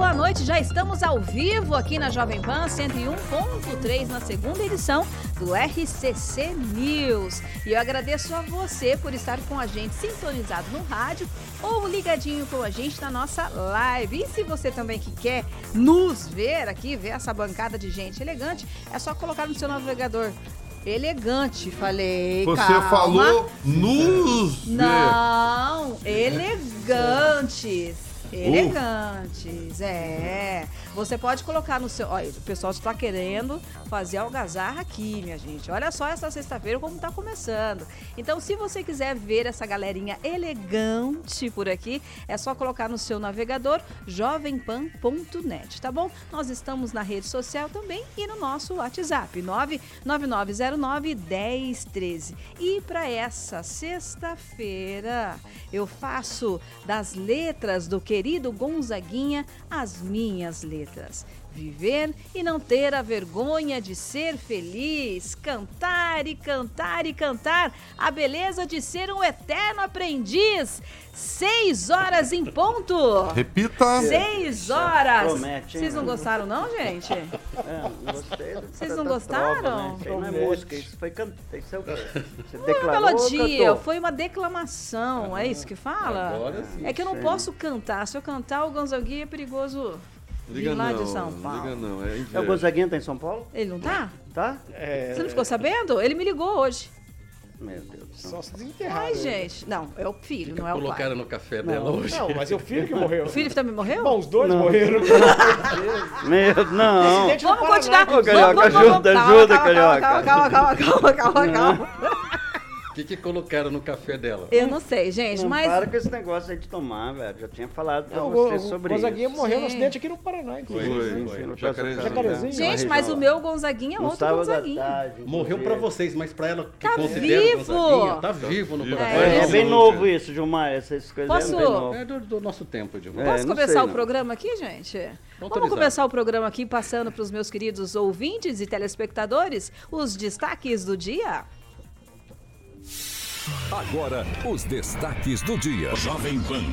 boa noite. Já estamos ao vivo aqui na Jovem Pan 101.3 na segunda edição do RCC News. E eu agradeço a você por estar com a gente sintonizado no rádio ou ligadinho com a gente na nossa live. E se você também que quer nos ver aqui, ver essa bancada de gente elegante, é só colocar no seu navegador Elegante, falei. Você calma. falou nos. Não, elegantes. Elegantes, é. Você pode colocar no seu. Olha, o pessoal está querendo fazer algazarra aqui, minha gente. Olha só essa sexta-feira como está começando. Então, se você quiser ver essa galerinha elegante por aqui, é só colocar no seu navegador jovempan.net, tá bom? Nós estamos na rede social também e no nosso WhatsApp, 99909 1013. E para essa sexta-feira, eu faço das letras do que querido Gonzaguinha as minhas letras. Viver e não ter a vergonha de ser feliz. Cantar e cantar e cantar. A beleza de ser um eterno aprendiz. Seis horas em ponto. Repita. Seis horas. Promete, Vocês não gostaram, não, gente? É, não gostei. Vocês não gostaram? Prova, né? Isso não é música, isso foi cantar. Isso é o Você declarou, uma melodia, foi uma declamação. É isso que fala? Agora sim. É que eu não posso cantar. Se eu cantar, o Gonzaguinha é perigoso Liga lá não, de São Paulo. Liga não, é É o Gonzaguinha tá em São Paulo? Ele não tá? Tá? É... Você não ficou sabendo? Ele me ligou hoje. Meu Deus do céu. Só se desenterrar. Ai, gente. Não, é o filho, não é o pai. Colocaram no café dela hoje. Não, mas é o filho que morreu. O filho também morreu? Bom, os dois Não. morreram. Meu, não. Vamos continuar. Ô, Carioca, vamos, vamos, ajuda, calma, ajuda, calma, Carioca. Calma, calma, calma, calma, calma, calma. O que, que colocaram no café dela? Eu não sei, gente, Não mas... para com esse negócio aí de tomar, velho. Já tinha falado pra Não, você o sobre Gonzaguinha isso. morreu no acidente aqui no Paraná, inclusive. Foi, Sim, foi. sim, Jacarezinho. Jacarezinho. Gente, mas o meu Gonzaguinha é outro à Gonzaguinha. tarde. Morreu pra vocês, mas pra ela que Tá considera vivo! o Gonzaguinha, tá vivo no vivo. coração. É, é bem novo isso, Gilmar. Essas coisas Posso- é bem novo. É do, do nosso tempo, de É, Posso começar sei, o programa aqui, gente? Vamos Autorizado. começar o programa aqui passando para os meus queridos ouvintes e telespectadores os destaques do dia? Agora, os destaques do dia. Jovem Pan.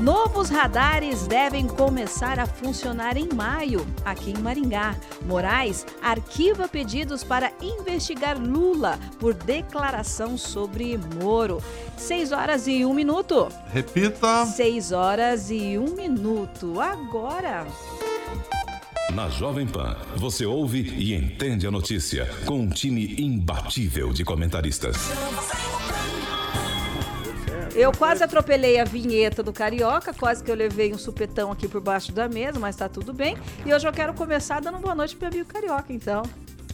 Novos radares devem começar a funcionar em maio, aqui em Maringá. Moraes arquiva pedidos para investigar Lula por declaração sobre Moro. 6 horas e um minuto. Repita. 6 horas e um minuto. Agora. Na Jovem Pan, você ouve e entende a notícia com um time imbatível de comentaristas. Eu quase atropelei a vinheta do Carioca, quase que eu levei um supetão aqui por baixo da mesa, mas tá tudo bem. E hoje eu quero começar dando boa noite pro meu amigo Carioca, então.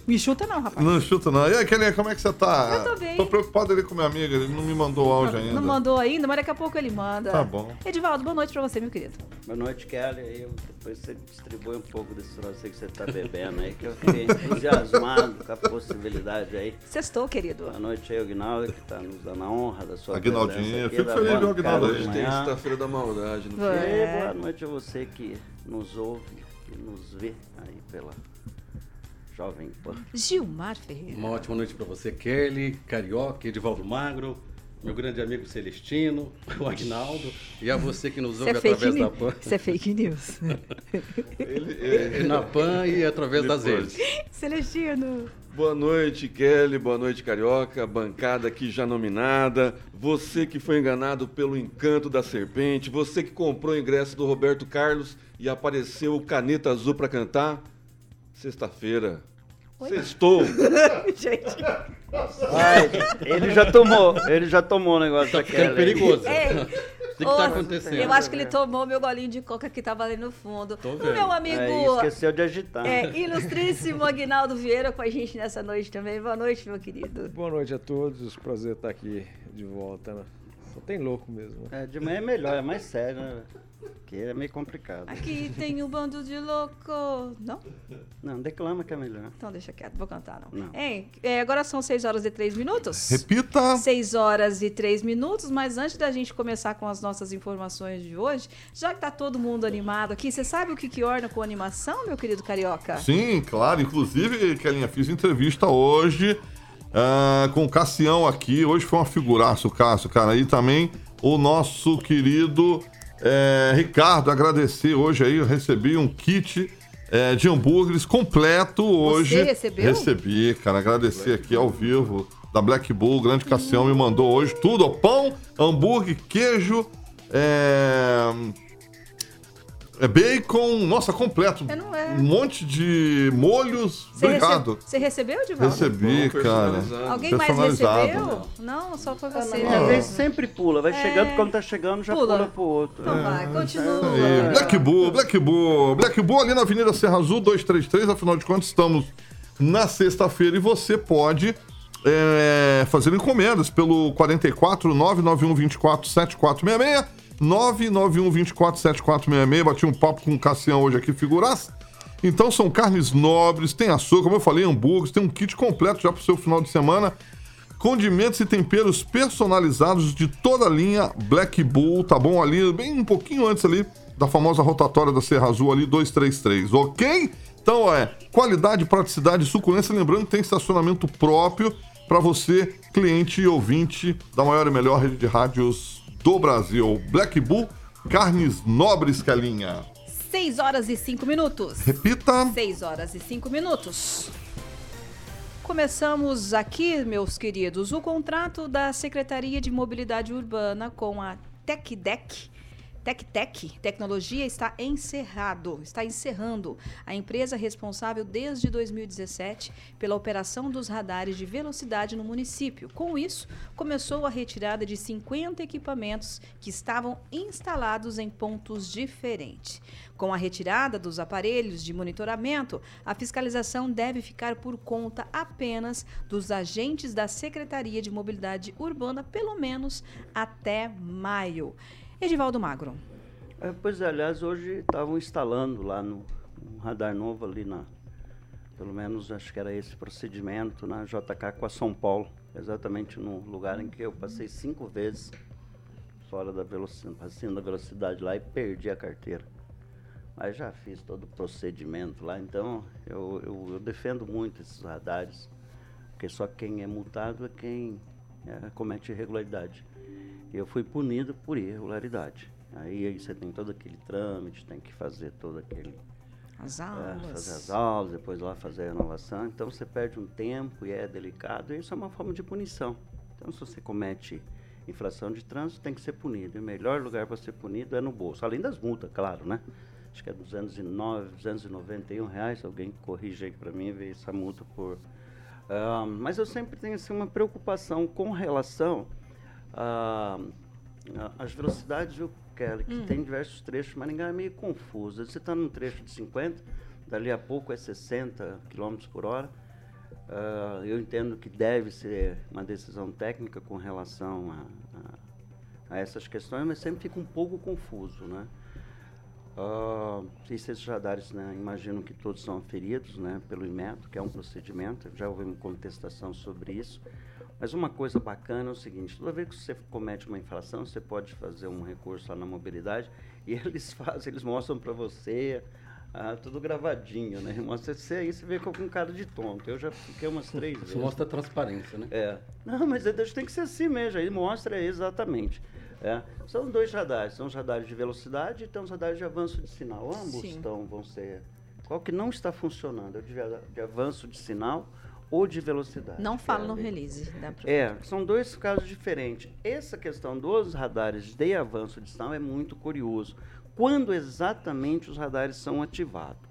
Me chuta não, rapaz. Não chuta, não. E aí, Kelinha, como é que você tá? Eu tô bem. Tô preocupado ali com minha amiga, ele não me mandou o áudio ainda. Não mandou ainda, mas daqui a pouco ele manda. Tá bom. Edivaldo, boa noite pra você, meu querido. Boa noite, Kelly. Eu- depois você distribui um pouco desse troço aí que você tá bebendo aí, que eu fiquei entusiasmado com a possibilidade aí. Sextou, querido. Boa noite aí, Aguinaldo, que tá nos dando a honra da sua Aguinaldinho, presença aqui, fico feliz Aguinaldo aí. manhã. Sexta-feira da maldade. Não É. Boa noite a você que nos ouve e nos vê aí pela Jovem Pan. Gilmar Ferreira. Uma ótima noite pra você, Kelly, Carioca, Edivaldo Magro, meu grande amigo Celestino, o Agnaldo, e a você que nos ouve é, através da. PAN. Isso é fake news. E Na PAN e através das redes. Celestino. Boa noite, Kelly. Boa noite, Carioca. Bancada aqui já nominada. Você que foi enganado pelo encanto da serpente. Você que comprou o ingresso do Roberto Carlos e apareceu o caneta azul pra cantar. Sexta-feira. Sextou. Gente, Ai, ele já tomou, ele já tomou o negócio Tá daquele. aí. perigoso. Ei, O que, que tá acontecendo? Eu acho que ele tomou meu golinho de coca que tava ali no fundo. O meu amigo. Aí esqueceu de agitar. É, ilustríssimo Aguinaldo Vieira com a gente nessa noite também. Boa noite, meu querido. Boa noite a todos, prazer estar aqui de volta. Né? Só tem louco mesmo. né? É, de manhã é melhor, é mais sério, né? Porque é meio complicado. Aqui tem um bando de louco. Não? Não, declama que é melhor. Então deixa quieto, vou cantar não. Não. Hein, é, agora são 6 horas e 3 minutos. Repita. 6 horas e 3 minutos, mas antes da gente começar com as nossas informações de hoje, já que tá todo mundo animado aqui, você sabe o que que orna com animação, meu querido carioca? Sim, claro. Inclusive, Kelinha, fiz entrevista hoje ah, com o Cassião aqui. Hoje foi uma figuraça o Cássio, cara. E também o nosso querido eh, Ricardo, agradecer hoje aí. Eu recebi um kit eh, de hambúrgueres completo hoje. recebeu? Recebi, cara. Agradecer aqui ao vivo da Black Bull. O grande Cassião me mandou hoje tudo: ó, pão, hambúrguer, queijo. É... É bacon, nossa, completo. É, não é. Um monte de molhos. Você Obrigado. recebe- Você recebeu, Divaldo? Recebi, Bom, cara. personalizado. Alguém mais recebeu? Não, só foi você. Às né? vezes sempre pula, vai chegando, quando tá chegando já Pula. pula, pro outro. Então É. vai, continua. Aí, Black Bull, Black Bull. Black Bull ali na Avenida Serra Azul 233. Afinal de contas, estamos na sexta-feira e você pode é, fazer encomendas pelo 44 991 24 7466. 991 24 7466. Bati um papo com o Cassião hoje aqui, figuraça. Então são carnes nobres, tem açúcar, como eu falei, hambúrgueres, tem um kit completo já pro seu final de semana. Condimentos e temperos personalizados de toda a linha Black Bull, tá bom? Ali, bem um pouquinho antes ali da famosa rotatória da Serra Azul ali, 233, ok? Então é qualidade, praticidade e suculência. Lembrando que tem estacionamento próprio para você, cliente e ouvinte da maior e melhor rede de rádios do Brasil. Black Bull, carnes nobres, Calinha. 6 horas e 5 minutos. Repita. 6 horas e 5 minutos. Começamos aqui, meus queridos, o contrato da Secretaria de Mobilidade Urbana com a TecDec. TecTec Tecnologia está encerrado, está encerrando a empresa responsável desde 2017 pela operação dos radares de velocidade no município. Com isso, começou a retirada de 50 equipamentos que estavam instalados em pontos diferentes. Com a retirada dos aparelhos de monitoramento, a fiscalização deve ficar por conta apenas dos agentes da Secretaria de Mobilidade Urbana, pelo menos até maio. Edivaldo Magro. É, pois é, aliás, hoje estavam instalando lá no um radar novo ali na. Pelo menos acho que era esse procedimento na JK com a São Paulo, exatamente no lugar em que eu passei cinco vezes fora da velocidade, passando da velocidade lá e perdi a carteira. Mas já fiz todo o procedimento lá, então eu, eu, eu defendo muito esses radares, porque só quem é multado é quem é, comete irregularidade. Eu fui punido por irregularidade. Aí, aí você tem todo aquele trâmite, tem que fazer todo aquele. As é, aulas. fazer as aulas, depois lá fazer a renovação. Então você perde um tempo e é delicado. E isso é uma forma de punição. Então, se você comete infração de trânsito, tem que ser punido. E o melhor lugar para ser punido é no bolso. Além das multas, claro, né? Acho que é 209, 291 reais. Alguém corrige aí para mim e vê essa multa por. Ah, mas eu sempre tenho assim, uma preocupação com relação a- a- às velocidades, viu, Kelly? Que tem diversos trechos, Maringá é meio confuso. Você está num trecho de 50, dali a pouco é 60 km por hora. Ah, eu entendo que deve ser uma decisão técnica com relação a, a- a essas questões, mas sempre fica um pouco confuso, né? Ah, e esses radares, né, imagino que todos são aferidos né, pelo IMETO, que é um procedimento, já houve uma contestação sobre isso. Mas uma coisa bacana é o seguinte, toda vez que você comete uma infração, você pode fazer um recurso lá na mobilidade e eles fazem, eles mostram para você ah, tudo gravadinho, né? Mostra você aí, você vê com um cara de tonto. Eu já fiquei umas três vezes. Isso mostra a transparência, né? É. Não, mas é- tem que ser assim mesmo, aí mostra exatamente. É. São dois radares, são os radares de velocidade e tem os radares de avanço de sinal. Ambos Sim. estão, vão ser. Qual que não está funcionando? É o de, de avanço de sinal ou de velocidade. Não fala é no release. É, são dois casos diferentes. Essa questão dos radares de avanço de sinal é muito curioso. Quando exatamente os radares são ativados?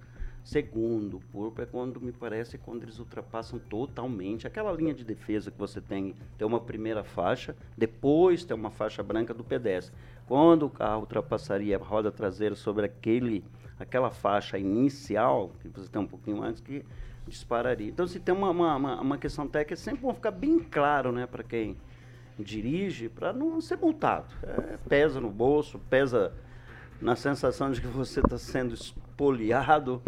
Segundo, púrpura é quando me parece quando eles ultrapassam totalmente aquela linha de defesa que você tem, tem uma primeira faixa, depois tem uma faixa branca do pedestre. Quando o carro ultrapassaria a roda traseira sobre aquele, aquela faixa inicial, que você tem um pouquinho antes, que dispararia. Então, se tem uma, uma, uma questão técnica, é sempre bom ficar bem claro né, para quem dirige, para não ser multado. É, pesa no bolso, pesa na sensação de que você está sendo espoliado.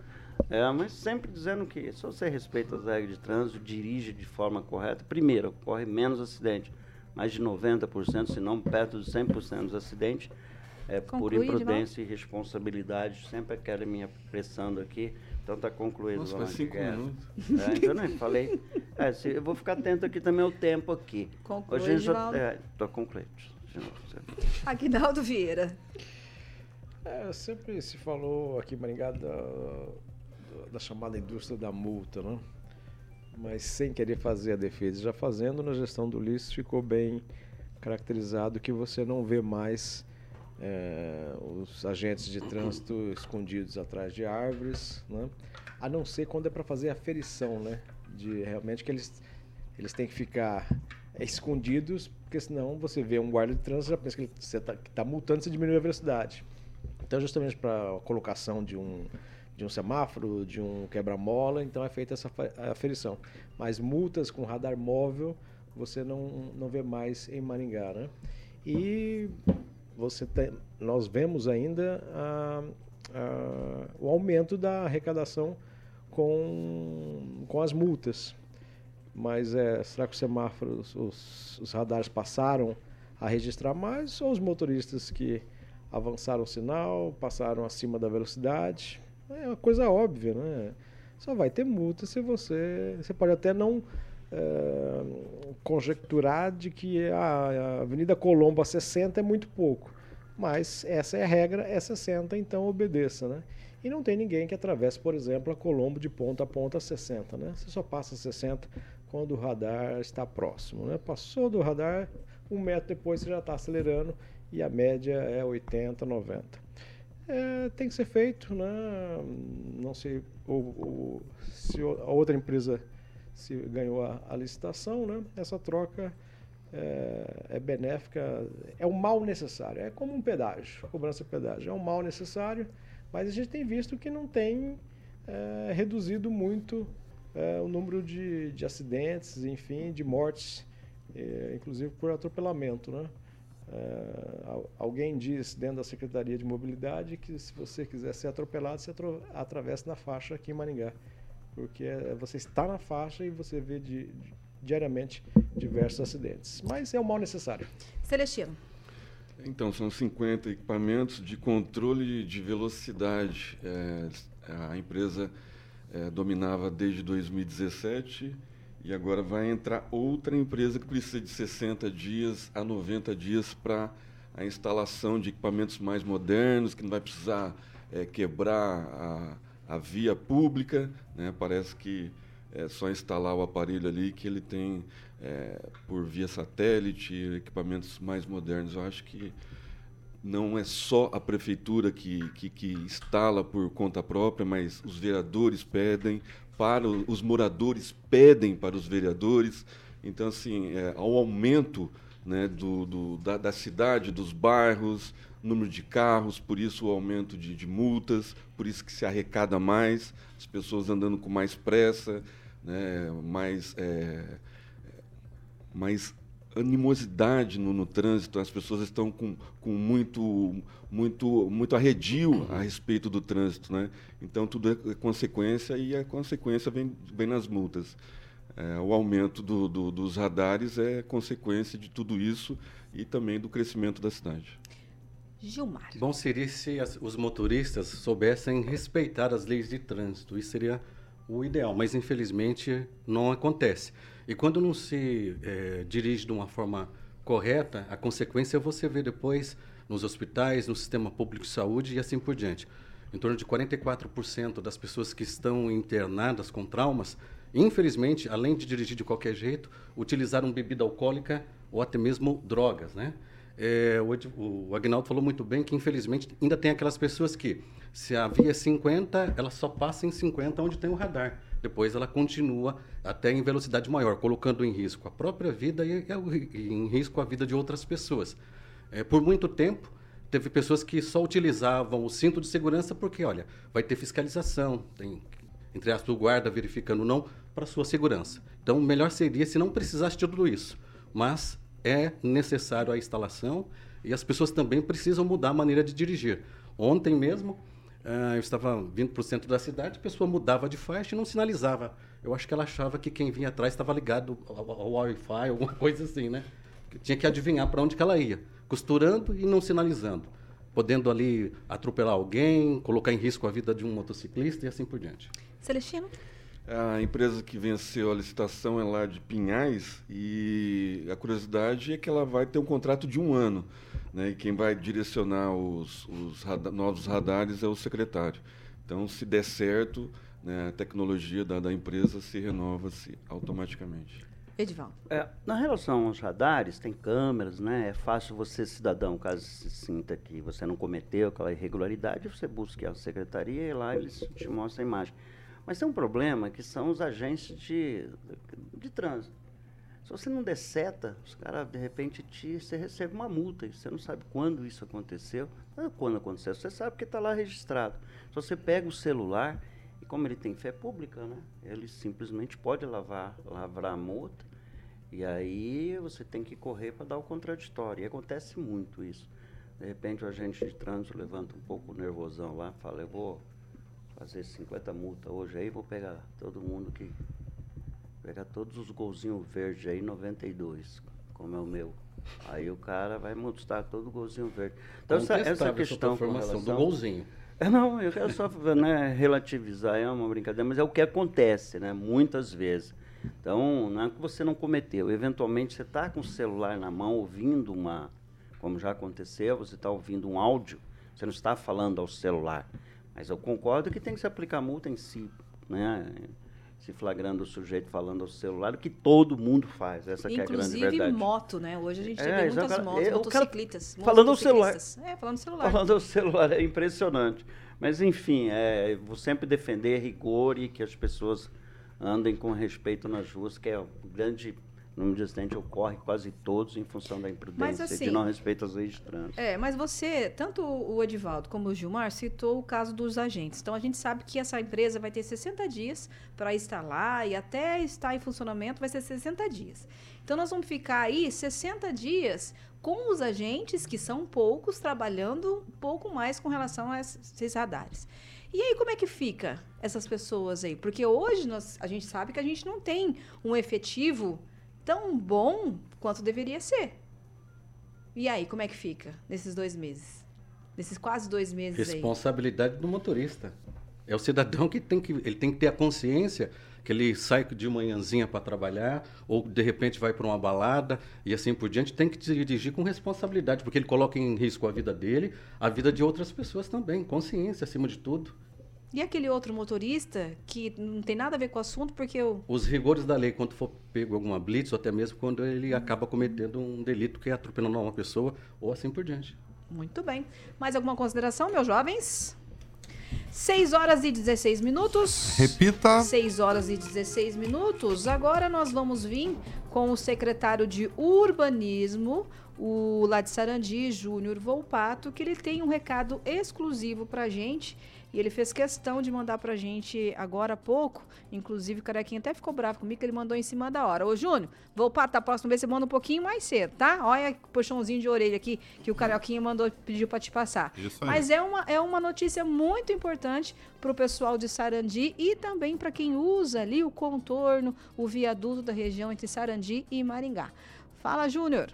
É, mas sempre dizendo que se você respeita as regras de trânsito, dirige de forma correta, primeiro, ocorre menos acidente. Mais de 90%, se não perto de 100% dos acidentes, é por Conclui, imprudência e responsabilidade. Sempre aquela minha pressando aqui. Então está concluído. Nossa, faz cinco Guerra. minutos. É, então, né, falei. É, se- eu vou ficar atento aqui também ao tempo aqui. Conclui, Hoje a gente já- Givaldo. é, concluído. Aguinaldo Vieira. É, sempre se falou aqui Maringá da, da chamada indústria da multa, né? Mas sem querer fazer a defesa. Já fazendo na gestão do lixo ficou bem caracterizado que você não vê mais é, os agentes de trânsito escondidos atrás de árvores, né? A não ser quando é para fazer a ferição, né? De realmente que eles eles têm que ficar é, escondidos, porque senão você vê um guarda de trânsito já pensa que ele- está multando, você diminui a velocidade. Então, justamente para a colocação de um, de um semáforo, de um quebra-mola, então é feita essa aferição. Mas multas com radar móvel você não, não vê mais em Maringá, né? E você tem, nós vemos ainda a- a- o aumento da arrecadação com, com as multas. Mas é, será que os semáforos, os, os radares passaram a registrar mais ou os motoristas que avançaram o sinal, passaram acima da velocidade? É uma coisa óbvia, né? Só vai ter multa se você. Você pode até não eh, conjecturar de que a, a Avenida Colombo a 60 é muito pouco. Mas essa é a regra, é 60, então obedeça, né? E não tem ninguém que atravesse, por exemplo, a Colombo de ponta a ponta a 60, né? Você só passa 60 quando o radar está próximo, né? Passou do radar, um metro depois você já está acelerando e a média é 80, 90. É, tem que ser feito, né? Não sei o, o- se a outra empresa se ganhou a, a licitação, né? Essa troca é, é benéfica, é um mal necessário, é como um pedágio, cobrança de pedágio, é um mal necessário, mas a gente tem visto que não tem é, reduzido muito é, o número de, de acidentes, enfim, de mortes, é, inclusive por atropelamento, né? Al- alguém diz dentro da Secretaria de Mobilidade que se você quiser ser atropelado, você atro- atravessa na faixa aqui em Maringá. Porque é, você está na faixa e você vê di- di- diariamente diversos acidentes. Mas é o mal necessário. Celestino. Então, são 50 equipamentos de controle de velocidade. É, a empresa é, dominava desde 2017 e agora vai entrar outra empresa que precisa de 60 dias a 90 dias para a instalação de equipamentos mais modernos, que não vai precisar é, quebrar a, a via pública. Né? Parece que é só instalar o aparelho ali que ele tem é, por via satélite, equipamentos mais modernos. Eu acho que não é só a prefeitura que, que, que instala por conta própria, mas os vereadores pedem, para os moradores pedem para os vereadores. Então, assim, é, ao aumento né, do, do- da, da cidade, dos bairros, número de carros, por isso o aumento de, de multas, por isso que se arrecada mais, as pessoas andando com mais pressa, né, mais, é, mais animosidade no, no trânsito, as pessoas estão com, com muito, muito, muito arredio a respeito do trânsito. Né? Então, tudo é consequência e a consequência vem, vem nas multas. É, o aumento do, do- dos radares é consequência de tudo isso e também do crescimento da cidade. Gilmar. Bom seria se as- os motoristas soubessem respeitar as leis de trânsito. Isso seria o ideal, mas infelizmente não acontece. E quando não se eh, dirige de uma forma correta, a consequência você vê depois nos hospitais, no sistema público de saúde e assim por diante. Em torno de 44% das pessoas que estão internadas com traumas, infelizmente, além de dirigir de qualquer jeito, utilizaram bebida alcoólica ou até mesmo drogas, né? É, o, o Agnaldo falou muito bem que, infelizmente, ainda tem aquelas pessoas que, se a via é 50, ela só passa em 50 onde tem o radar. Depois ela continua até em velocidade maior, colocando em risco a própria vida e, e- em risco a vida de outras pessoas. É, por muito tempo, teve pessoas que só utilizavam o cinto de segurança porque, olha, vai ter fiscalização, tem, entre aspas, o guarda verificando não, para sua segurança. Então, melhor seria se não precisasse de tudo isso. Mas é necessário a instalação e as pessoas também precisam mudar a maneira de dirigir. Ontem mesmo, ah, eu estava vindo para o centro da cidade, a pessoa mudava de faixa e não sinalizava. Eu acho que ela achava que quem vinha atrás estava ligado ao, ao Wi-Fi, alguma coisa assim, né? Tinha que adivinhar para onde ela ia, costurando e não sinalizando, podendo ali atropelar alguém, colocar em risco a vida de um motociclista e assim por diante. Celestino? A empresa que venceu a licitação é lá de Pinhais e a curiosidade é que ela vai ter um contrato de um ano. Né? E quem vai direcionar os, os rada- novos radares é o secretário. Então, se der certo, né, a tecnologia da, da empresa se renova-se automaticamente. Edivaldo. É, na relação aos radares, tem câmeras, né? É fácil você, cidadão, caso se sinta que você não cometeu aquela irregularidade, você busca a secretaria e lá eles te mostram a imagem. Mas tem um problema que são os agentes de, de trânsito. Se você não der seta, os caras, de repente, te, você recebe uma multa. E você não sabe quando isso aconteceu. É quando aconteceu, você sabe que está lá registrado. Se você pega o celular, e como ele tem fé pública, né? Ele simplesmente pode lavar, lavrar a multa. E aí você tem que correr para dar o contraditório. E acontece muito isso. De repente o agente de trânsito levanta um pouco o nervosão lá, fala, eu vou fazer 50 multas hoje aí, vou pegar todo mundo que. Pegar todos os golzinhos verdes aí, 92, como é o meu. Aí o cara vai multar todo o golzinho verde. Então essa, essa questão com informação do relação- golzinho. é, Não, eu quero só né, relativizar, é uma brincadeira, mas é o que acontece, né, muitas vezes. Então, não é que você não cometeu, eventualmente você está com o celular na mão, ouvindo uma, como já aconteceu, você está ouvindo um áudio, você não está falando ao celular. Mas eu concordo que tem que se aplicar multa em si, né, se flagrando o sujeito falando ao celular, o que todo mundo faz, essa que é a grande Inclusive verdade. moto, né? Hoje a gente É, tem muitas motos, cara motociclistas. falando ao celular. É, falando celular. Falando ao celular, é impressionante. Mas, enfim, é, vou sempre defender rigor e que as pessoas andem com respeito nas ruas, que é o grande número de acidentes ocorre quase todos em função da imprudência assim, de não respeito às leis de trânsito. É, mas você, tanto o Edivaldo como o Gilmar, citou o caso dos agentes. Então a gente sabe que essa empresa vai ter 60 dias para instalar e até estar em funcionamento vai ser 60 dias. Então nós vamos ficar aí 60 dias com os agentes, que são poucos, trabalhando um pouco mais com relação a esses radares. E aí, como é que fica essas pessoas aí? Porque hoje nós, a gente sabe que a gente não tem um efetivo tão bom quanto deveria ser. E aí, como é que fica nesses dois meses? Nesses quase dois meses aí. Responsabilidade do motorista. É o cidadão que tem que ele tem que ter a consciência que ele sai de manhãzinha para trabalhar ou de repente vai para uma balada e assim por diante, tem que dirigir com responsabilidade, porque ele coloca em risco a vida dele, a vida de outras pessoas também, consciência acima de tudo. E aquele outro motorista que não tem nada a ver com o assunto, porque eu. Os rigores da lei quando for pego alguma blitz ou até mesmo quando ele acaba cometendo um delito que é atropelando uma pessoa ou assim por diante. Muito bem. Mais alguma consideração, meus jovens? 6 horas e 16 minutos. Repita. 6 horas e 16 minutos. Agora nós vamos vir com o secretário de Urbanismo, o lá de Sarandi, Júnior Volpato, que ele tem um recado exclusivo pra gente. E ele fez questão de mandar pra gente agora há pouco. Inclusive, o Carequinha até ficou bravo comigo, que ele mandou em cima da hora. Ô, Júnior, Volpato, da próxima vez você manda um pouquinho mais cedo, tá? Olha o puxãozinho de orelha aqui que o Carequinha mandou, pediu pra te passar. Isso aí. Mas é uma, é uma notícia muito importante para o pessoal de Sarandi e também para quem usa ali o contorno, o viaduto da região entre Sarandi e Maringá. Fala, Júnior.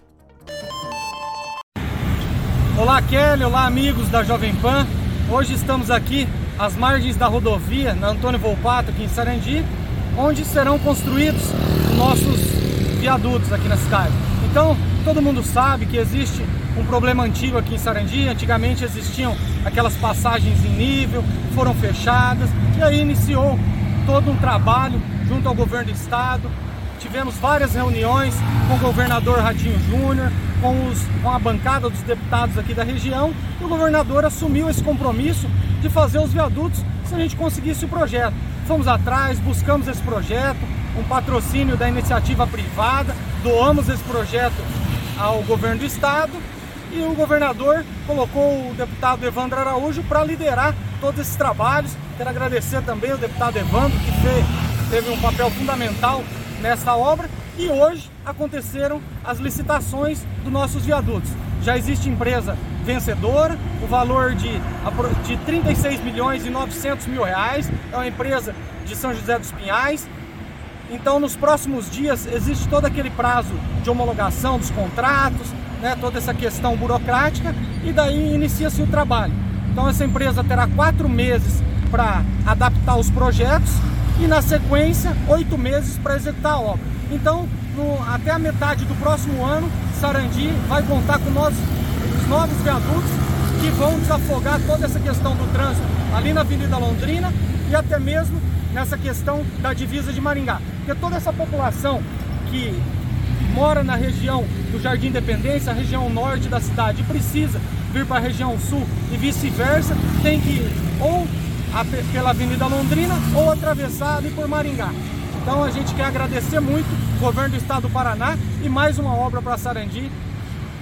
Olá, Kelly. Olá, amigos da Jovem Pan. Hoje estamos aqui às margens da rodovia, na Antônio Volpato, aqui em Sarandi, onde serão construídos os nossos viadutos aqui na cidade. Então, todo mundo sabe que existe um problema antigo aqui em Sarandi. Antigamente existiam aquelas passagens em nível, foram fechadas, e aí iniciou todo um trabalho junto ao governo do estado, tivemos várias reuniões com o governador Ratinho Júnior, com, os, com a bancada dos deputados aqui da região, e o governador assumiu esse compromisso de fazer os viadutos se a gente conseguisse o projeto. Fomos atrás, buscamos esse projeto, um patrocínio da iniciativa privada, doamos esse projeto ao governo do estado e o governador colocou o deputado Evandro Araújo para liderar todos esses trabalhos. Quero agradecer também ao deputado Evandro, que teve um papel fundamental nessa obra. E hoje aconteceram as licitações dos nossos viadutos. Já existe empresa vencedora, o valor de, de 36 milhões e 900 mil reais, é uma empresa de São José dos Pinhais. Então, nos próximos dias, existe todo aquele prazo de homologação dos contratos, né, toda essa questão burocrática, e daí inicia-se o trabalho. Então, essa empresa terá quatro meses para adaptar os projetos e, na sequência, oito meses para executar a obra. Então, no, até a metade do próximo ano, Sarandi vai contar com nós, os novos viadutos que vão desafogar toda essa questão do trânsito ali na Avenida Londrina e até mesmo nessa questão da divisa de Maringá. Porque toda essa população que mora na região do Jardim Independência, a região norte da cidade, precisa vir para a região sul e vice-versa, tem que ou pela Avenida Londrina ou atravessar ali por Maringá. Então a gente quer agradecer muito o governo do estado do Paraná e mais uma obra para Sarandi,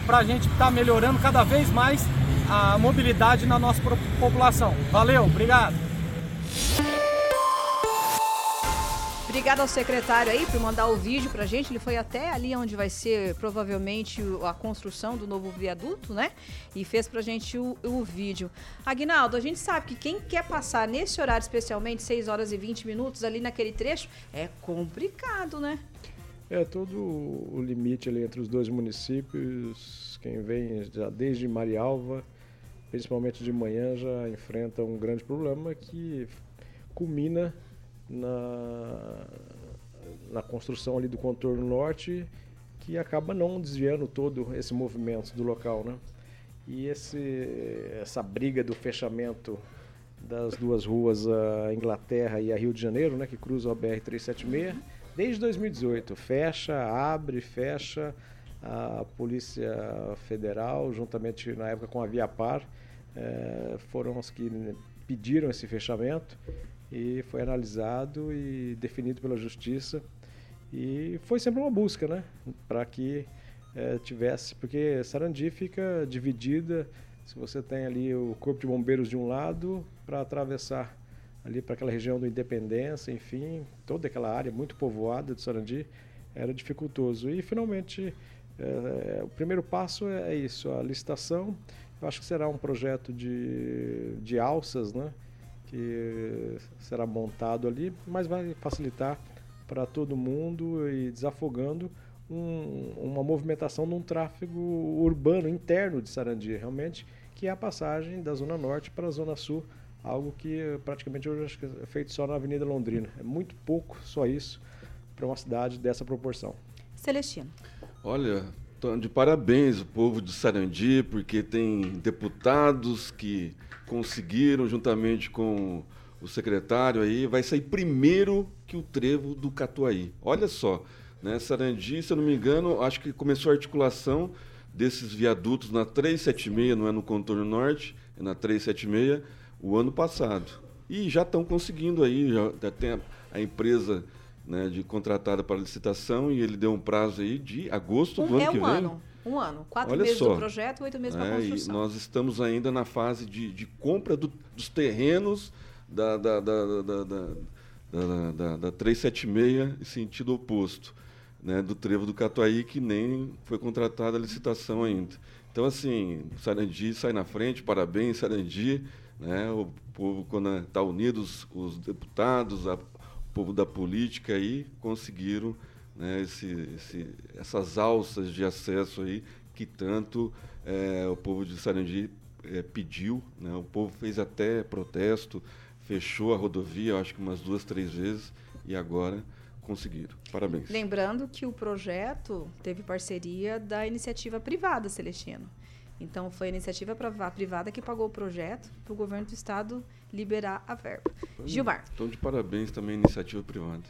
para a gente estar tá melhorando cada vez mais a mobilidade na nossa população. Valeu, obrigado. Obrigada ao secretário aí por mandar o vídeo pra gente. Ele foi até ali onde vai ser provavelmente a construção do novo viaduto, né? E fez pra gente o, o vídeo. Aguinaldo, a gente sabe que quem quer passar nesse horário, especialmente 6 horas e 20 minutos ali naquele trecho, é complicado, né? É, todo o limite ali entre os dois municípios, quem vem já desde Marialva, principalmente de manhã, já enfrenta um grande problema que culmina na, na construção ali do contorno norte, que acaba não desviando todo esse movimento do local, né? E esse, essa briga do fechamento das duas ruas, a Inglaterra e a Rio de Janeiro, né, que cruzam a BR-376, desde 2018. Fecha, abre, fecha. A Polícia Federal, juntamente na época com a Viapar, eh, foram os que pediram esse fechamento e foi analisado e definido pela justiça e foi sempre uma busca, né, para que é, tivesse, porque Sarandi fica dividida, se você tem ali o corpo de bombeiros de um lado para atravessar ali para aquela região do Independência, enfim, toda aquela área muito povoada de Sarandi era dificultoso e finalmente é, o primeiro passo é, isso, a licitação. Eu acho que será um projeto de, de alças, né? Que será montado ali, mas vai facilitar para todo mundo e desafogando um, uma movimentação num tráfego urbano interno de Sarandi, realmente, que é a passagem da Zona Norte para a Zona Sul, algo que praticamente hoje acho que é feito só na Avenida Londrina. É muito pouco só isso para uma cidade dessa proporção. Celestino. Olha, de parabéns o povo de Sarandi, porque tem deputados que conseguiram, juntamente com o secretário aí, vai sair primeiro que o trevo do Catuaí. Olha só, né? Sarandi, se eu não me engano, acho que começou a articulação desses viadutos na 376, não é no contorno norte, é na 376, o ano passado. E já estão conseguindo aí, já, tem a, a empresa né, de contratada para licitação e ele deu um prazo aí de agosto um, do ano é que um vem. Ano. Um ano. Quatro Olha meses só. do projeto, oito meses é, para a construção. E nós estamos ainda na fase de, de compra do, dos terrenos da, da, da, da, da, da, da, da 376 em sentido oposto, né, do trevo do Catuaí, que nem foi contratada a licitação ainda. Então, assim, Sarandi sai na frente, parabéns, Sarandi. Né, o povo, quando está unido, os, os deputados, a, o povo da política aí, conseguiram né, esse, esse, essas alças de acesso aí que tanto é, o povo de Sarandi é, pediu. Né, o povo fez até protesto, fechou a rodovia, acho que umas duas, três vezes, e agora conseguiram. Parabéns. Lembrando que o projeto teve parceria da iniciativa privada, Celestino. Então, foi a iniciativa privada que pagou o projeto para o governo do estado liberar a verba. Pois é. Gilmar. Então, de parabéns também à iniciativa privada.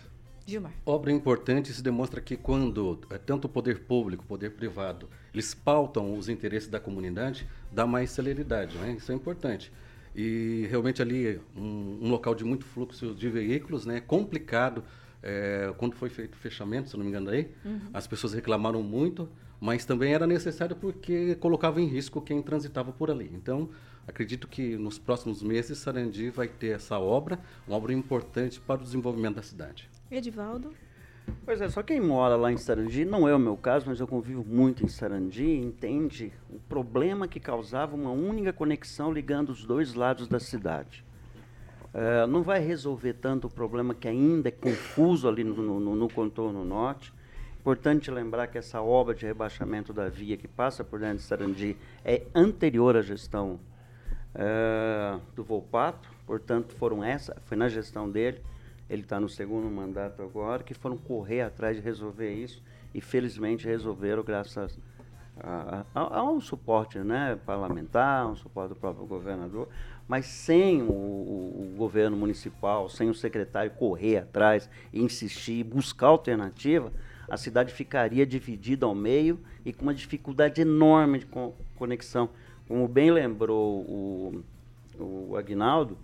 Gilmar. Obra importante se demonstra que quando eh, tanto o poder público, o poder privado, eles pautam os interesses da comunidade, dá mais celeridade, né? Isso é importante. E realmente ali um, um local de muito fluxo de veículos, né? Complicado. eh, quando foi feito o fechamento, se não me engano aí, as pessoas reclamaram muito, mas também era necessário porque colocava em risco quem transitava por ali. Então, acredito que nos próximos meses Sarandi vai ter essa obra, uma obra importante para o desenvolvimento da cidade. Edivaldo. Pois é, só quem mora lá em Sarandi, não é o meu caso, mas eu convivo muito em Sarandi, entende o problema que causava uma única conexão ligando os dois lados da cidade. Eh, não vai resolver tanto o problema que ainda é confuso ali no, no- no contorno norte. Importante lembrar que essa obra de rebaixamento da via que passa por dentro de Sarandi é anterior à gestão eh, do Volpato, portanto foram essa, foi na gestão dele, ele está no segundo mandato agora, que foram correr atrás de resolver isso e felizmente resolveram graças a, a, a um suporte né, parlamentar, um suporte do próprio governador, mas sem o, o- o governo municipal, sem o secretário correr atrás, insistir, buscar alternativa, a cidade ficaria dividida ao meio e com uma dificuldade enorme de co- conexão. Como bem lembrou o, o Agnaldo,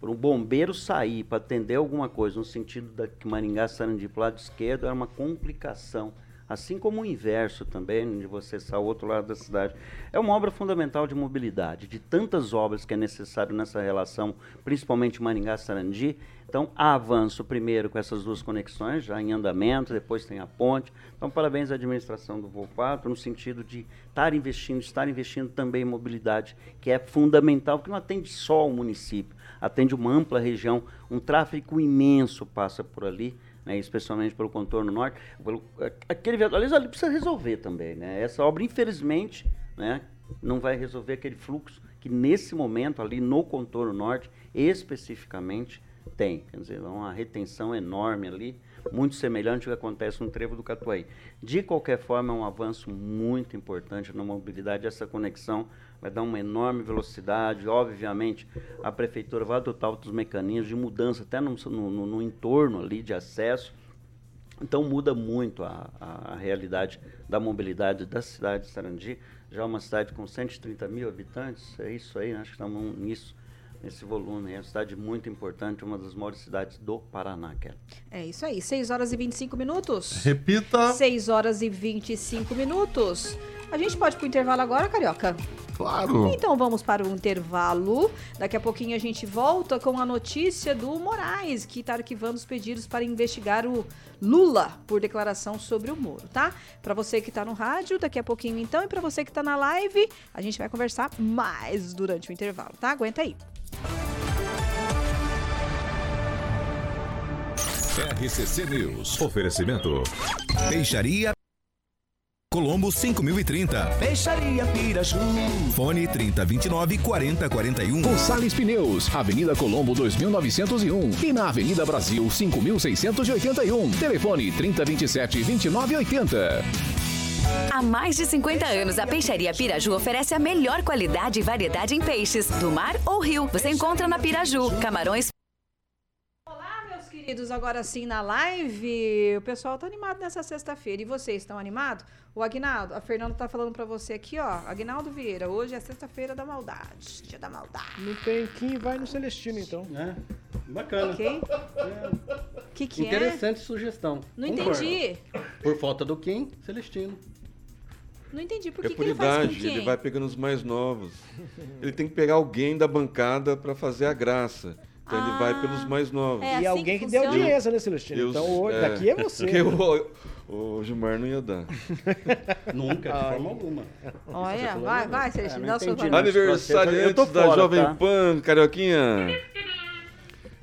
para um bombeiro sair para atender alguma coisa no sentido da que Maringá Sarandi para o lado esquerdo era uma complicação. Assim como o inverso também, de você sair ao outro lado da cidade. É uma obra fundamental de mobilidade, de tantas obras que é necessário nessa relação, principalmente Maringá-Sarandi. Então, avanço primeiro com essas duas conexões, já em andamento, depois tem a ponte. Então, parabéns à administração do Volpato, no sentido de estar investindo, estar investindo também em mobilidade, que é fundamental, porque não atende só o município, atende uma ampla região, um tráfego imenso passa por ali, né, especialmente pelo contorno norte. Pelo, aquele, viaduto, ali precisa resolver também. Né? Essa obra, infelizmente, né, não vai resolver aquele fluxo que nesse momento, ali no contorno norte, especificamente, tem. Quer dizer, é uma retenção enorme ali, muito semelhante ao que acontece no trevo do Catuaí. De qualquer forma, é um avanço muito importante na mobilidade. Essa conexão vai dar uma enorme velocidade. Obviamente, a prefeitura vai adotar outros mecanismos de mudança, até no, no, no entorno ali de acesso. Então muda muito a, a, a realidade da mobilidade da cidade de Sarandi. Já é uma cidade com 130 mil habitantes, é isso aí, né? acho que estamos nisso, nesse volume. É uma cidade muito importante, uma das maiores cidades do Paraná, Kelly. É isso aí, 6 horas e 25 minutos. Repita. 6 horas e 25 minutos. A gente pode ir pro intervalo agora, Carioca? Claro. Então vamos para o intervalo. Daqui a pouquinho a gente volta com a notícia do Moraes, que está arquivando os pedidos para investigar o Lula por declaração sobre o Moro, tá? Para você que está no rádio, daqui a pouquinho então, e para você que está na live, a gente vai conversar mais durante o intervalo, tá? Aguenta aí. RCC News. Oferecimento. Peixaria Colombo 5030. Peixaria Piraju. Fone 3029 4041. Gonçalves Pneus, Avenida Colombo 2901 e na Avenida Brasil 5681. Telefone 3027 2980. Há mais de 50 anos, a Peixaria Piraju oferece a melhor qualidade e variedade em peixes, do mar ou rio. Você encontra na Piraju. Camarões queridos, agora sim na live. O pessoal tá animado nessa sexta-feira. E vocês estão animados? O Agnaldo, a Fernanda tá falando pra você aqui, ó. Agnaldo Vieira, hoje é sexta-feira da maldade. Dia da maldade. Não tem quem vai no Celestino, então. É, bacana. Ok? O que, que é? Interessante sugestão. Não Concordo. entendi. Por falta do Kim, Celestino. Não entendi por É que, por que ele faz com idade, quem? ele vai pegando os mais novos. Ele tem que pegar alguém da bancada para fazer a graça. Então ele vai pelos mais novos. É e assim alguém que que, deu audiência, né, Celestino? Eu- então hoje, daqui é você. Porque o, o Gilmar não ia dar. Nunca, de forma alguma. Olha, vai, vai, Celestino, É, dá não a sua entendi, opinião. não. Aniversariantes Eu tô da fora, Jovem tá? Pan, Carioquinha.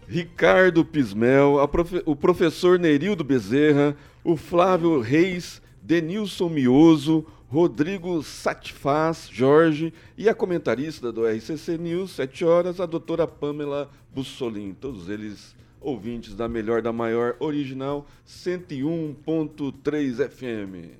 Ricardo Pismel, profe- o professor Nerildo Bezerra, o Flávio Reis, Denilson Mioso, Rodrigo Satifaz Jorge e a comentarista do RCC News, 7 horas, a doutora Pamela Bussolin. Todos eles ouvintes da melhor, da maior, original 101.3 FM.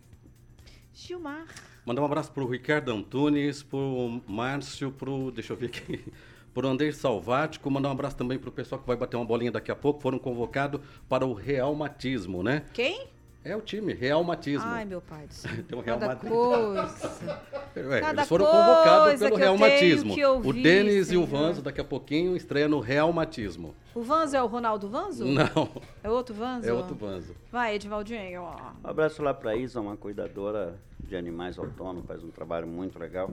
Gilmar. Mandar um abraço pro Ricardo Antunes, pro Márcio, pro. Deixa eu ver aqui. por Ander Salvático. Mandar um abraço também para o pessoal que vai bater uma bolinha daqui a pouco. Foram convocados para o Real Matismo, né? Quem? É o time, Real Matismo. Ai, meu pai do céu. Tem o Real Cada Madrid. coisa. É, Cada eles foram convocados pelo Real Matismo. ouvir, o Denis e o. Vanzo, daqui a pouquinho, estreia no Real Matismo. O Vanzo é o Ronaldo Vanzo? Não, É outro Vanzo? é outro Vanzo. Vai, Edivaldinho. ó. Um abraço lá para Isa, uma cuidadora de animais autônomos, faz um trabalho muito legal.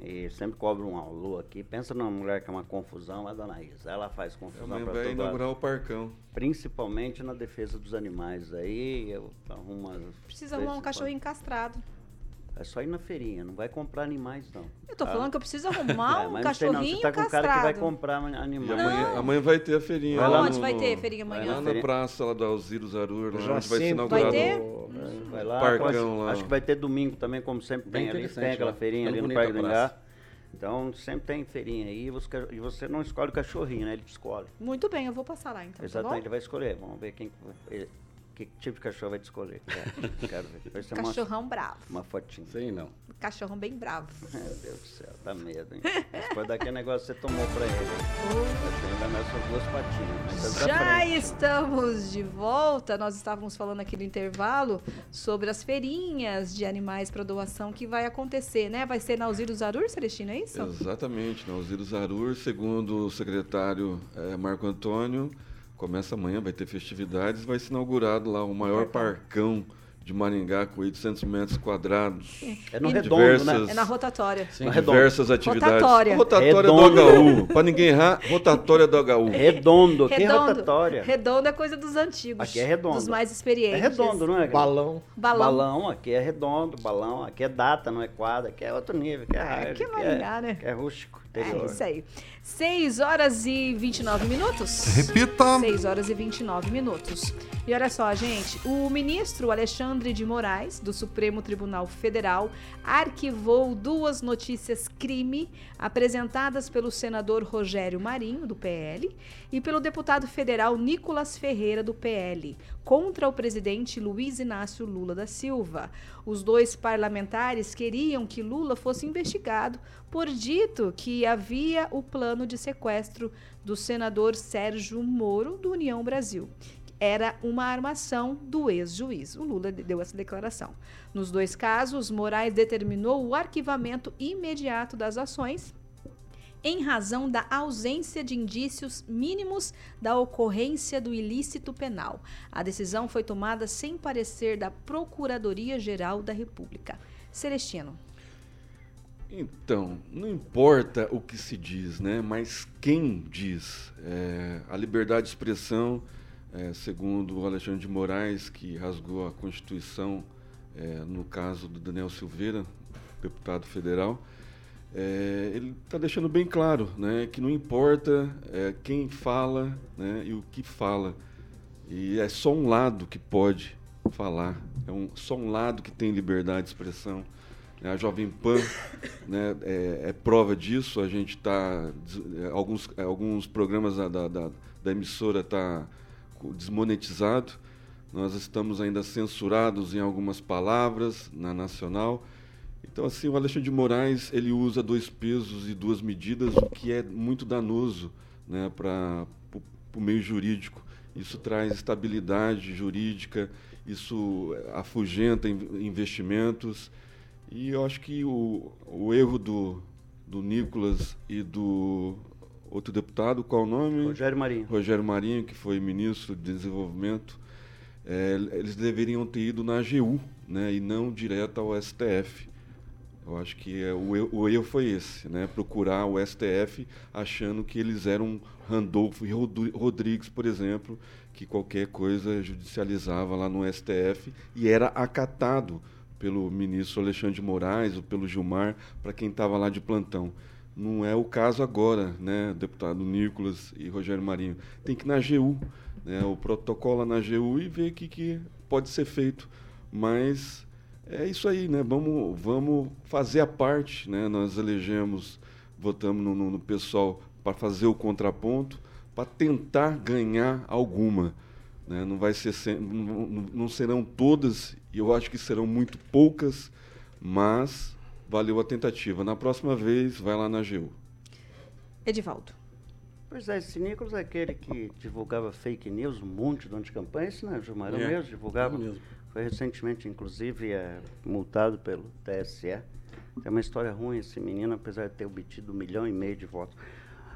E sempre cobra um alô aqui. Pensa numa mulher que é uma confusão, é a dona Isa. Ela faz confusão para vai todo inaugurar lado. o parcão. Principalmente na defesa dos animais. Aí eu arrumo Precisa arrumar um cachorrinho castrado. É só ir na feirinha, não vai comprar animais, não. Eu tô tá? falando que eu preciso arrumar É, um mas não cachorrinho Você tá com um cara que vai castrado. comprar animais. amanhã, amanhã vai ter a feirinha. Vai lá Onde no- vai ter no- feirinha amanhã? Lá Feirinha. na praça lá do Alziro Zarur, lá onde vai ser inaugurado. Vai ter? o- Vai lá, Parcão acho, lá. acho que vai ter domingo também, como sempre Bem tem ali. Tem aquela lá. feirinha Bem ali no Parque a do. Engá. Então sempre tem feirinha aí e você, e você não escolhe o cachorrinho, né? Ele te escolhe. Muito bem, eu vou passar lá então, tá Exatamente, bom? ele vai escolher. Vamos ver quem, ele- que tipo de cachorro vai te escolher. Quero, quero ver. Vai ser uma, Cachorrão bravo. uma fotinha. Sei não. Cachorrão bem bravo. Meu Deus do céu, dá medo, hein? Depois daquele negócio que você tomou pra ele. Que dar essas duas patinhas. Mas tá Já estamos de volta. Nós estávamos falando aqui no intervalo sobre as feirinhas de animais para doação que vai acontecer, né? Vai ser na Alziro Zarur, Celestino, é isso? Exatamente, na Alziro Zarur, segundo o secretário eh, Marco Antônio, começa amanhã, vai ter festividades, vai ser inaugurado lá o maior parcão de Maringá com 800 metros quadrados. É no E- redondo, diversas- né? É na rotatória. Sim. No redondo. Diversas atividades. Rotatória. Rotatória Redondo. do HU. Para ninguém errar, rotatória do HU. Redondo, que Redondo. rotatória. Redondo é coisa dos antigos. Aqui é redondo. Dos mais É experientes. redondo, não é? Balão. Balão. Balão, aqui é redondo, balão, aqui é data, não é quadra, aqui é outro nível, aqui é hard, Aqui é aqui Maringá, né? aqui é rústico, É interior. isso aí. 6 horas e 29 minutos. Repita. 6 horas e 29 minutos. E olha só, gente, o ministro Alexandre de Moraes, do Supremo Tribunal Federal, arquivou duas notícias crime apresentadas pelo senador Rogério Marinho, do PL, e pelo deputado federal Nicolas Ferreira, do PL, contra o presidente Luiz Inácio Lula da Silva. Os dois parlamentares queriam que Lula fosse investigado por dito que havia o plano de sequestro do senador Sérgio Moro, do União Brasil. Era uma armação do ex-juiz. O Lula deu essa declaração. Nos dois casos, Moraes determinou o arquivamento imediato das ações em razão da ausência de indícios mínimos da ocorrência do ilícito penal. A decisão foi tomada sem parecer da Procuradoria-Geral da República. Celestino. Então, não importa o que se diz, né? mas quem diz. É, a liberdade de expressão, é, segundo o Alexandre de Moraes, que rasgou a Constituição, é, no caso do Daniel Silveira, deputado federal, é, ele está deixando bem claro né, que não importa é, quem fala né, e o que fala. E é só um lado que pode falar, é um, só um lado que tem liberdade de expressão. Né? A Jovem Pan né, é, é prova disso. A gente está. Alguns, alguns programas da, da, da, emissora estão tá desmonetizado. Nós estamos ainda censurados em algumas palavras na nacional. Então, assim, o Alexandre de Moraes ele usa dois pesos e duas medidas, o que é muito danoso né, para o meio jurídico. Isso traz estabilidade jurídica, isso afugenta in- investimentos. E eu acho que o, o erro do, do Nicolas e do outro deputado, qual o nome? Rogério Marinho. Rogério Marinho, que foi ministro de Desenvolvimento, eh, eles deveriam ter ido na AGU né, e não direto ao STF. Eu acho que é, o, erro- o erro foi esse, né? Procurar o STF achando que eles eram Randolfo e Rodrigues, por exemplo, que qualquer coisa judicializava lá no STF e era acatado pelo ministro Alexandre de Moraes ou pelo Gilmar para quem estava lá de plantão. Não é o caso agora, né, deputado Nicolas e Rogério Marinho. Tem que ir na AGU, né, o protocolo na AGU e ver o que, que pode ser feito. Mas é isso aí, né? Vamos, vamos fazer a parte, né? Nós elegemos, votamos no, no, no pessoal para fazer o contraponto, para tentar ganhar alguma. Né? Não vai ser não- não serão todas, e eu acho que serão muito poucas, mas valeu a tentativa. Na próxima vez, vai lá na AGU. Edivaldo. Pois é, esse Nicolas é aquele que divulgava fake news, um monte durante a campanha, esse não é, Gilmar? Eu É, mesmo divulgava. eu mesmo. Foi recentemente, inclusive, é, multado pelo TSE. Tem uma história ruim esse menino, apesar de ter obtido um milhão e meio de votos.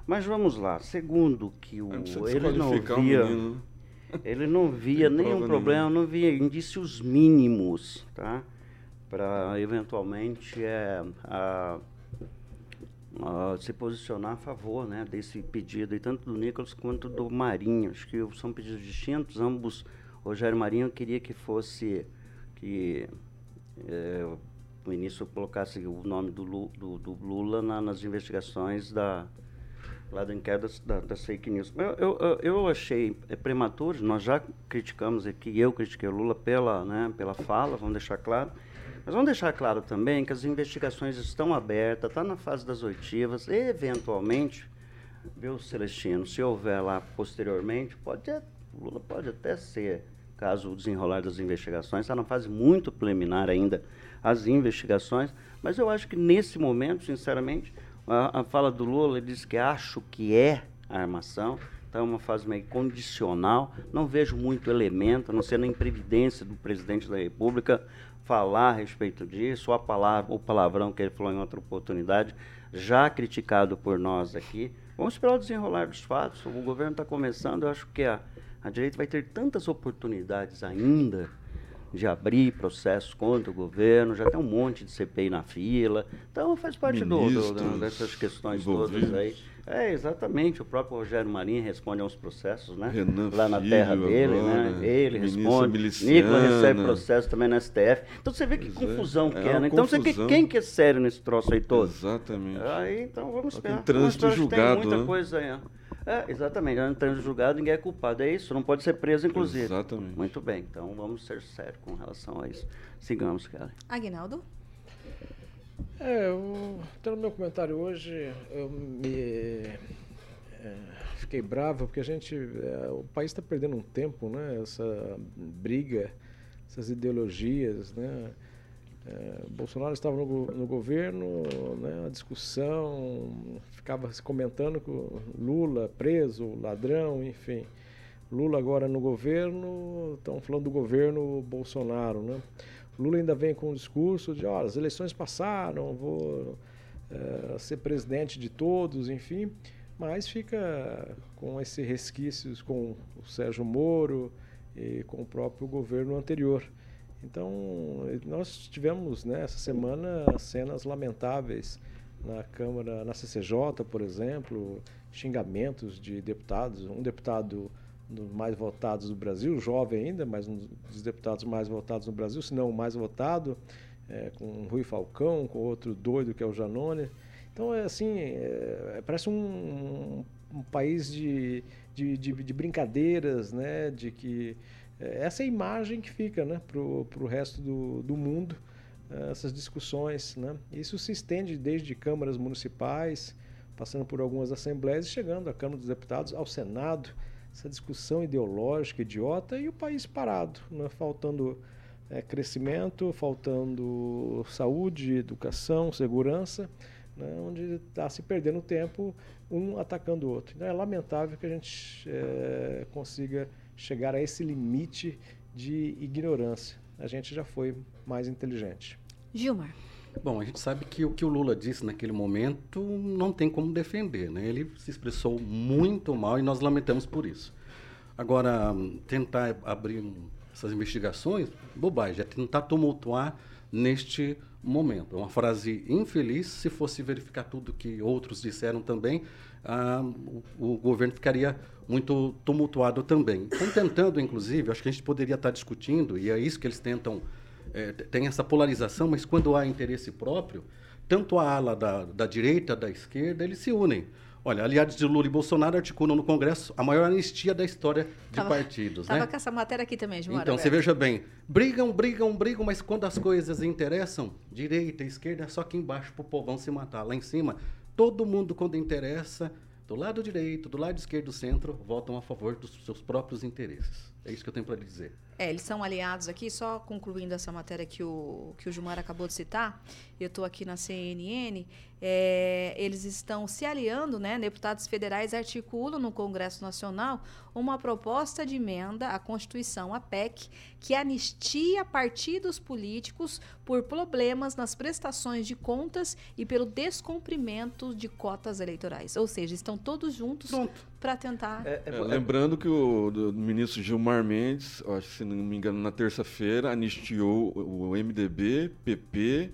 Mas vamos lá. Segundo que o ele não desqualificar o via, menino, né? Ele não via nenhum problema, não via indícios mínimos, tá? Para eventualmente é, a- a se posicionar a favor, né, desse pedido, e tanto do Nicolas quanto do Marinho. Acho que são pedidos distintos, ambos. Rogério Marinho queria que fosse que é, o ministro colocasse o nome do, do- do Lula na- nas investigações da lá do inquérito da- fake news. Eu, eu, eu- achei é, prematuro, nós já criticamos aqui, eu critiquei o Lula pela, né, pela fala, vamos deixar claro. Mas vamos deixar claro também que as investigações estão abertas, está na fase das oitivas, eventualmente, viu, Celestino, se houver lá posteriormente, pode, Lula pode até ser, caso o desenrolar das investigações, está na fase muito preliminar ainda as investigações, mas eu acho que nesse momento, sinceramente, a, a fala do Lula, disse que acho que é a armação, então é uma fase meio condicional, não vejo muito elemento, a não ser na imprevidência do presidente da República falar a respeito disso, ou a palavra, o palavrão que ele falou em outra oportunidade, já criticado por nós aqui. Vamos esperar o desenrolar dos fatos. O governo está começando, eu acho que a, a direita vai ter tantas oportunidades ainda de abrir processos contra o governo, já tem um monte de CPI na fila. Então faz parte do, do- dessas questões todas envolvidos. aí. É, exatamente. O próprio Rogério Marinho responde a uns processos, né? Renan Lá na Filho terra dele, né? agora, Ele ministra responde. Nicolas recebe processo também na STF. Então você vê que Pois é. confusão É que é, uma né? Então você, que- confusão. quem que é sério nesse troço aí todo? Exatamente. Aí, então vamos Só tem esperar. trânsito esperar, julgado, Tem muita né? coisa aí. É, exatamente. No trânsito julgado, ninguém é culpado. É isso, não pode ser preso, inclusive. Exatamente. Muito bem, então vamos ser sérios com relação a isso. Sigamos, cara. Aguinaldo? É, eu, no meu comentário hoje, eu me é, fiquei bravo porque a gente, é, o país está perdendo um tempo, né? Essa briga, essas ideologias, né? É, Bolsonaro estava no, no governo, né? A discussão ficava se comentando que Lula preso, ladrão, enfim. Lula agora no governo, estão falando do governo Bolsonaro, né? Lula ainda vem com o discurso de, olha, as eleições passaram, vou eh, ser presidente de todos, enfim, mas fica com esses resquícios com o Sérgio Moro e com o próprio governo anterior. Então, nós tivemos né, essa semana cenas lamentáveis na Câmara, na CCJ, por exemplo, xingamentos de deputados, um deputado dos mais votados do Brasil, jovem ainda, mas um dos deputados mais votados no Brasil, se não o mais votado, é, com Rui Falcão, com outro doido que é o Janone. Então, é assim, é, parece um, um país de, de, de, de brincadeiras, né? De que essa é a imagem que fica, né? Para o resto do, do mundo, é, essas discussões, né? Isso se estende desde câmaras municipais, passando por algumas assembleias e chegando à Câmara dos Deputados, ao Senado, essa discussão ideológica, idiota, e o país parado, né? faltando é, crescimento, faltando saúde, educação, segurança, né? onde está se perdendo tempo um atacando o outro. Então é lamentável que a gente é, consiga chegar a esse limite de ignorância. A gente já foi mais inteligente. Gilmar. Bom, a gente sabe que o que o Lula disse naquele momento não tem como defender, né? Ele se expressou muito mal e nós lamentamos por isso. Agora, tentar abrir essas investigações, bobagem, é tentar tumultuar neste momento. É uma frase infeliz, se fosse verificar tudo que outros disseram também, ah, o, o governo ficaria muito tumultuado também. Estão tentando, inclusive, acho que a gente poderia estar discutindo, e é isso que eles tentam é, tem essa polarização, mas quando há interesse próprio, tanto a ala da, da direita, da esquerda, eles se unem. Olha, aliados de Lula e Bolsonaro articulam no Congresso a maior anistia da história de Tava- partidos. Tava né? com essa matéria aqui também, Gilmar. Então, você veja bem, brigam, brigam, brigam, mas quando as coisas interessam, direita, esquerda, só aqui embaixo pro povão se matar. Lá em cima, todo mundo, quando interessa, do lado direito, do lado esquerdo, do centro, votam a favor dos seus próprios interesses. É isso que eu tenho para lhe dizer. É, eles são aliados aqui, só concluindo essa matéria que o, que o Gilmar acabou de citar, eu estou aqui na CNN, é, eles estão se aliando, né? Deputados federais articulam no Congresso Nacional uma proposta de emenda à Constituição, a PEC, que anistia partidos políticos por problemas nas prestações de contas e pelo descumprimento de cotas eleitorais. Ou seja, estão todos juntos para tentar. É, lembrando que o do ministro Gilmar Mendes, ó, se não me engano, na terça-feira, anistiou o o MDB, PP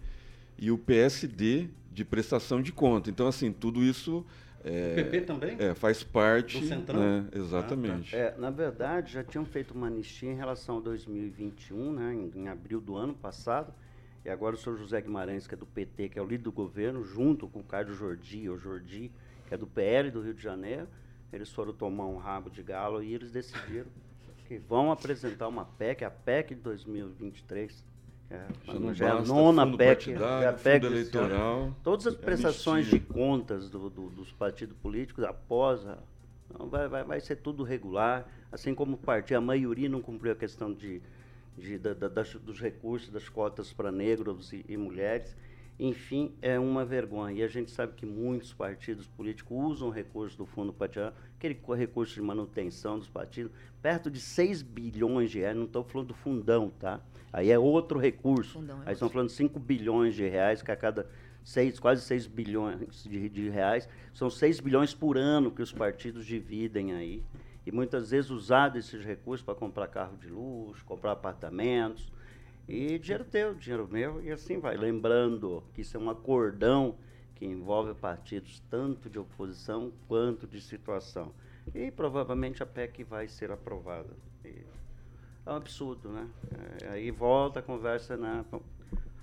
e o PSD de prestação de conta. Então, assim, tudo isso. É, O PP também? É, faz parte. Do Centrão? né, exatamente. É, na verdade, já tinham feito uma anistia em relação a 2021, né, em, em abril do ano passado. E agora o senhor José Guimarães, que é do PT, que é o líder do governo, junto com o Carlos Jordi, ou Jordi, que é do PL do Rio de Janeiro, eles foram tomar um rabo de galo e eles decidiram que vão apresentar uma PEC, a PEC de 2023. que é- Já é a nona PEC, é a PEC ano. eleitoral, Todas as é prestações de contas do- do- dos partidos políticos após a, vai, vai, vai ser tudo regular, assim como o partido, a maioria não cumpriu a questão de, de- da- da- das- dos recursos, das cotas para negros e, e mulheres. Enfim, é uma vergonha. E a gente sabe que muitos partidos políticos usam recursos do fundo partidário, aquele recurso de manutenção dos partidos, perto de 6 bilhões de reais, não estou falando do fundão, tá? Aí é outro recurso. É Aí estão falando de 5 bilhões de reais, que a cada seis, quase 6 bilhões de, de reais, são 6 bilhões por ano que os partidos dividem aí. E muitas vezes usado esses recursos para comprar carro de luxo, comprar apartamentos. E dinheiro teu, dinheiro meu, e assim vai. Lembrando que isso é um acordão que envolve partidos tanto de oposição quanto de situação. E provavelmente a PEC vai ser aprovada. E é um absurdo, né? É, aí volta a conversa na,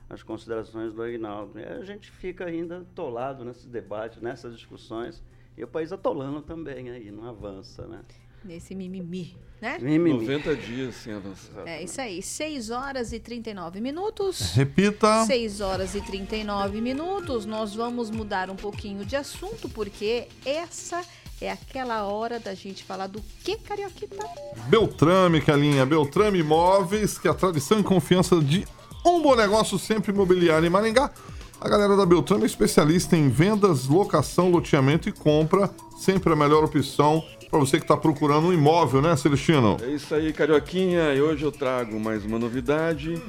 as considerações do Aguinaldo. E a gente fica ainda atolado nesses debates, nessas discussões, e o país atolando também aí, não avança, né? Nesse mimimi, né? Mimimi. 90 dias sem avançar. É isso aí, 6 horas e 39 minutos. Repita. 6 horas e 39 minutos. Nós vamos mudar um pouquinho de assunto, porque essa é aquela hora da gente falar do que, Carioquita? Beltrame, Calinha. Beltrame Imóveis, que é a tradição e confiança de um bom negócio sempre imobiliário em Maringá. A galera da Beltrame é especialista em vendas, locação, loteamento e compra. Sempre a melhor opção para você que está procurando um imóvel, né, Celestino? É isso aí, Carioquinha. E hoje eu trago mais uma novidade.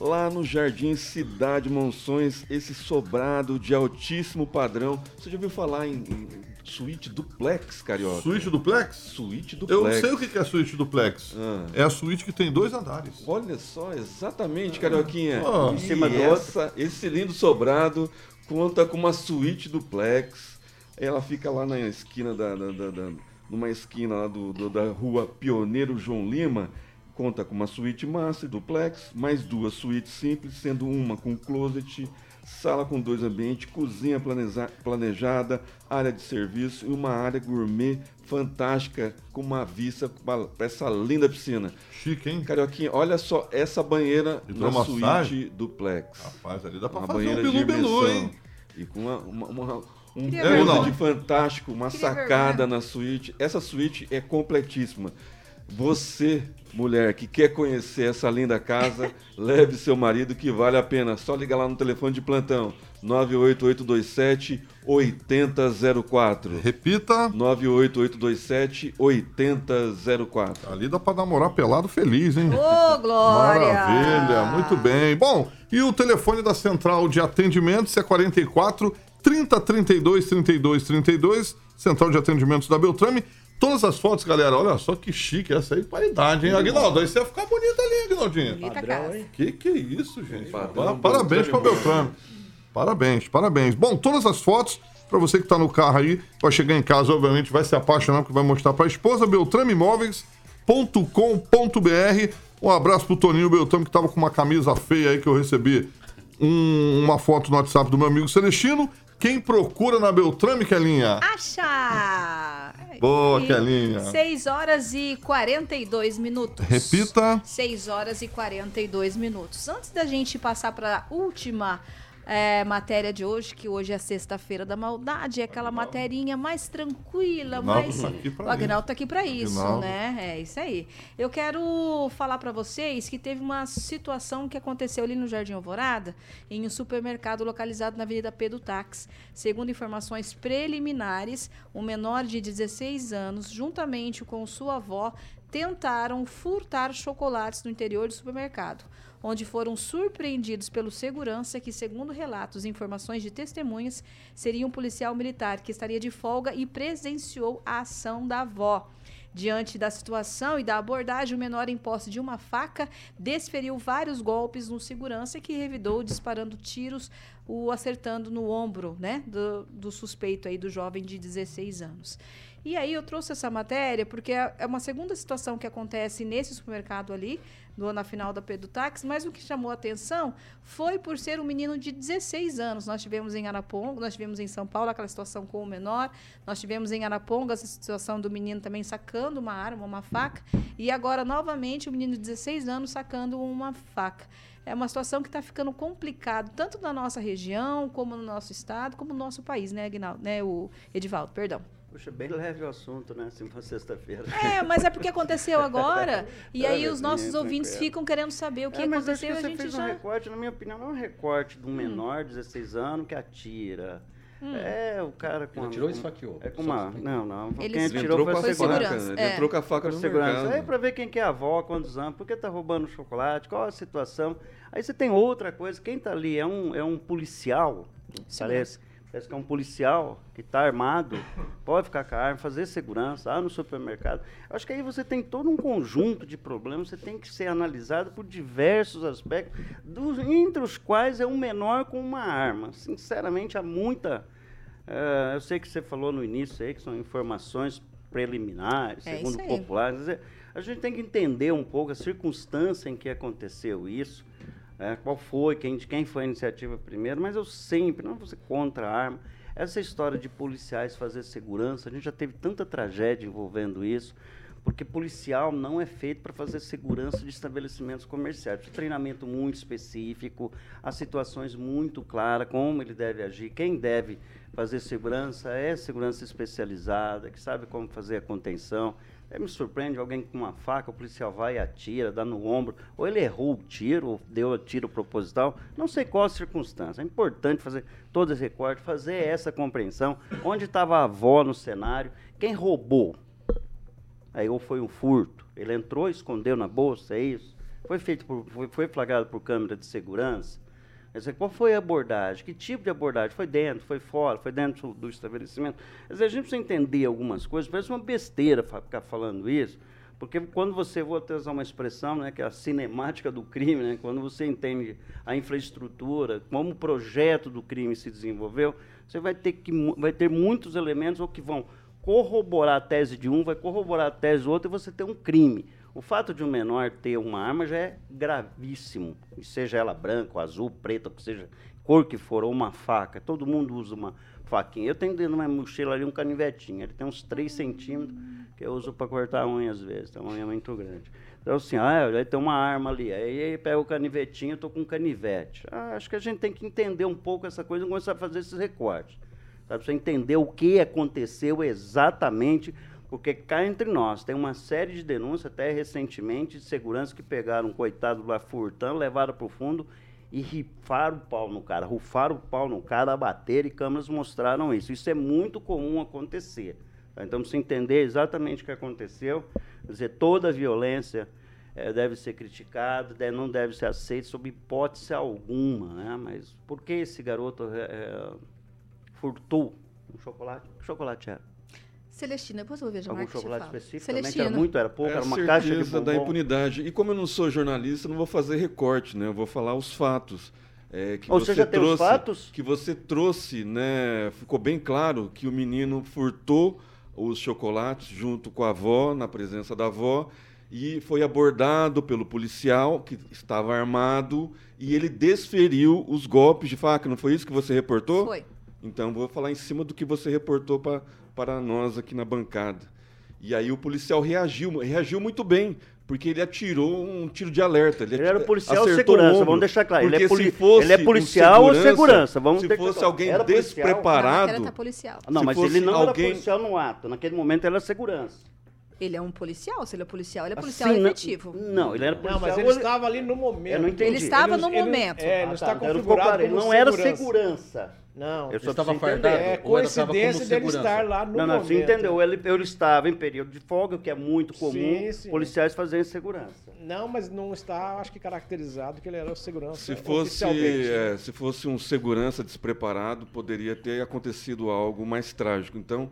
Lá no Jardim Cidade Monções, esse sobrado de altíssimo padrão. Você já ouviu falar em, em suíte duplex, Carioca? Suíte duplex? Suíte Eu duplex. sei o que é suíte duplex. Ah. É a suíte que tem dois andares. Olha só, exatamente, Carioquinha. Ah. E Em cima essa, esse lindo sobrado conta com uma suíte duplex. Ela fica lá na esquina da, da- da- da- numa esquina lá do, do- da rua Pioneiro João Lima. Conta com uma suíte master duplex, mais duas suítes simples, sendo uma com closet, sala com dois ambientes, cozinha planeja- planejada, área de serviço e uma área gourmet fantástica com uma vista para essa linda piscina. Chique, hein? Carioquinha, olha só essa banheira na suíte duplex. Rapaz, ali dá pra uma fazer um banheira de bilu-bilu, imersão. hein? E com uma, uma- uma- um ver, closet não. fantástico, uma Queria ver, sacada né? na suíte. Essa suíte é completíssima. Você, mulher, que quer conhecer essa linda casa, leve seu marido que vale a pena. Só liga lá no telefone de plantão 98827 8004. Repita. 98827 8004. Ali dá pra namorar pelado feliz, hein? Ô, Glória! Maravilha, muito bem. Bom, e o telefone da central de atendimentos é 44 30 32 32 32, central de atendimentos da Beltrame. Todas as fotos, galera, olha só que chique essa aí, paridade, hein? Aguinaldo, aí você ia ficar bonita ali, Aguinaldinho. Bonita casa. Que que é isso, gente? Padrão Pa- Parabéns pra Beltrame Beltrame. Parabéns, parabéns. Bom, todas as fotos, pra você que tá no carro aí, vai chegar em casa, obviamente, vai se apaixonar, porque vai mostrar pra esposa, beltrameimóveis.com.br. Um abraço pro Toninho Beltrame, que tava com uma camisa feia aí que eu recebi um- uma foto no WhatsApp do meu amigo Celestino. Quem procura na Beltrame, Kelinha? Acha! Boa, Kelinha. 6 horas e 42 minutos. Repita. 6 horas e 42 minutos. Antes da gente passar para a última é, matéria de hoje, que hoje é sexta-feira da maldade, é aquela materinha mais tranquila, Agnaldo mais. tá aqui pra o Agnaldo tá aqui pra isso. Agnaldo. né? É isso aí. Eu quero falar pra vocês que teve uma situação que aconteceu ali no Jardim Alvorada, em um supermercado localizado na Avenida Pedro Tax. Segundo informações preliminares, um menor de 16 anos, juntamente com sua avó, tentaram furtar chocolates no interior do supermercado, onde foram surpreendidos pelo segurança que, segundo relatos e informações de testemunhas, seria um policial militar que estaria de folga e presenciou a ação da avó. Diante da situação e da abordagem, o menor em posse de uma faca desferiu vários golpes no segurança que revidou disparando tiros, o acertando no ombro, né, do, do suspeito aí do jovem de 16 anos. E aí eu trouxe essa matéria porque é é uma segunda situação que acontece nesse supermercado ali, no, na final da Pedro Táxi, mas o que chamou a atenção foi por ser um menino de 16 anos. Nós tivemos em Araponga, nós tivemos em São Paulo aquela situação com o menor, nós tivemos em Araponga essa situação do menino também sacando uma arma, uma faca, e agora novamente o menino de 16 anos sacando uma faca. É uma situação que está ficando complicado, tanto na nossa região, como no nosso estado, como no nosso país, né, Aguinaldo? Né, o Edivaldo, perdão. Puxa, bem leve o assunto, né? Assim, uma sexta-feira. É, mas é porque aconteceu agora, e aí É, os nossos sim, ouvintes tranquilo. ficam querendo saber o que É, mas acho aconteceu e que a você gente fez um já... Hum. recorte, na minha opinião, não é um recorte de um menor de 16 anos que atira. Hum. É, o cara com Ele uma- atirou e esfaqueou. É com uma... Não, não. Ele Quem Ele foi com a a Foi segurança. segurança, ele é. entrou com a faca no segurança. mercado. Aí pra ver quem que é a avó, quantos anos, por que tá roubando chocolate, qual a situação. Aí você tem outra coisa, quem tá ali é um, é um policial, parece, parece que é um policial que tá armado, pode ficar com a arma, fazer segurança, lá no supermercado. Acho que aí você tem todo um conjunto de problemas, você tem que ser analisado por diversos aspectos, dos- entre os quais é um menor com uma arma. Sinceramente, há muita... eh, eu sei que você falou no início aí que são informações preliminares, É segundo isso aí. popular. Quer dizer, a gente tem que entender um pouco a circunstância em que aconteceu isso, né, qual foi, quem, de quem foi a iniciativa primeiro, mas eu sempre, não você contra a arma, essa história de policiais fazer segurança, a gente já teve tanta tragédia envolvendo isso, porque policial não é feito para fazer segurança de estabelecimentos comerciais. Treinamento muito específico, as situações muito claras, como ele deve agir, quem deve fazer segurança é segurança especializada, que sabe como fazer a contenção. Aí me surpreende alguém com uma faca, o policial vai e atira, dá no ombro, ou ele errou o tiro, ou deu o tiro proposital, não sei qual a circunstância. É importante fazer todo esse recorte, fazer essa compreensão. Onde estava a avó no cenário, quem roubou? Aí ou foi um furto, ele entrou, escondeu na bolsa, é isso? Foi feito por, foi, foi flagrado por câmera de segurança? Quer dizer, qual foi a abordagem? Que tipo de abordagem? Foi dentro, foi fora, foi dentro do estabelecimento? Quer dizer, a gente precisa entender algumas coisas, parece uma besteira ficar falando isso, porque quando você, vou até usar uma expressão, né, que é a cinemática do crime, né, quando você entende a infraestrutura, como o projeto do crime se desenvolveu, você vai ter, que, vai ter muitos elementos ou que vão corroborar a tese de um, vai corroborar a tese do outro e você tem um crime. O fato de um menor ter uma arma já é gravíssimo, seja ela branca, azul, preta, que seja cor que for, ou uma faca. Todo mundo usa uma faquinha. Eu tenho dentro da minha mochila ali um canivetinho, ele tem uns 3 centímetros que eu uso para cortar a unha às vezes, então a unha é muito grande. Então assim, ah, aí tem uma arma ali, aí, pega o canivetinho, eu tô com um canivete. Ah, acho que a gente tem que entender um pouco essa coisa e começar a fazer esses recortes. Sabe, você entender o que aconteceu exatamente, porque cá entre nós tem uma série de denúncias, até recentemente, de segurança que pegaram um coitado lá furtando, levaram para o fundo e rifaram o pau no cara, rufaram o pau no cara, abateram e câmeras mostraram isso. Isso é muito comum acontecer. tá? Então, precisa entender exatamente o que aconteceu, dizer, toda violência eh, deve ser criticada, de- não deve ser aceita sob hipótese alguma, né? Mas por que esse garoto eh, furtou um chocolate? Que chocolate era? Celestina, depois eu vou ver já Algum que você chocolate específico? Celestina. era muito, era pouco, É era uma caixa de certeza da bombom. impunidade. E como eu não sou jornalista, eu não vou fazer recorte, né? Eu vou falar os fatos. É, que Ou seja, tem os fatos? Que você trouxe, né? Ficou bem claro que o menino furtou os chocolates junto com a avó, na presença da avó, e foi abordado pelo policial que estava armado e ele desferiu os golpes de faca. Não foi isso que você reportou? Foi. Então, vou falar em cima do que você reportou pra, para nós aqui na bancada. E aí o policial reagiu, reagiu muito bem, porque ele atirou um tiro de alerta. Ele era ati- policial ou segurança, ombro. vamos deixar claro. Ele é poli- se fosse ele é um policial ou segurança, vamos se fosse alguém Era policial. Não, despreparado, tá policial. Não, mas ele não alguém- era policial no ato. Naquele momento ele era segurança. Ele é um policial? Se ele é policial, ele é policial Assim, não- efetivo. Não, ele era policial. Não, mas ele estava ali no momento. Eu não entendi. Ele estava Ele- no ele- momento. É, ele Ah, não tá, está não configurado Ele não era segurança. segurança. Não, Eu só estava fardado. é coincidência dele estar lá no Não, não, momento. você entendeu. Ele, ele estava em período de folga, o que é muito comum Sim, sim. policiais fazerem segurança. Não, mas não está, acho que caracterizado que ele era o segurança Se fosse, é, se fosse um segurança despreparado, poderia ter acontecido algo mais trágico. Então,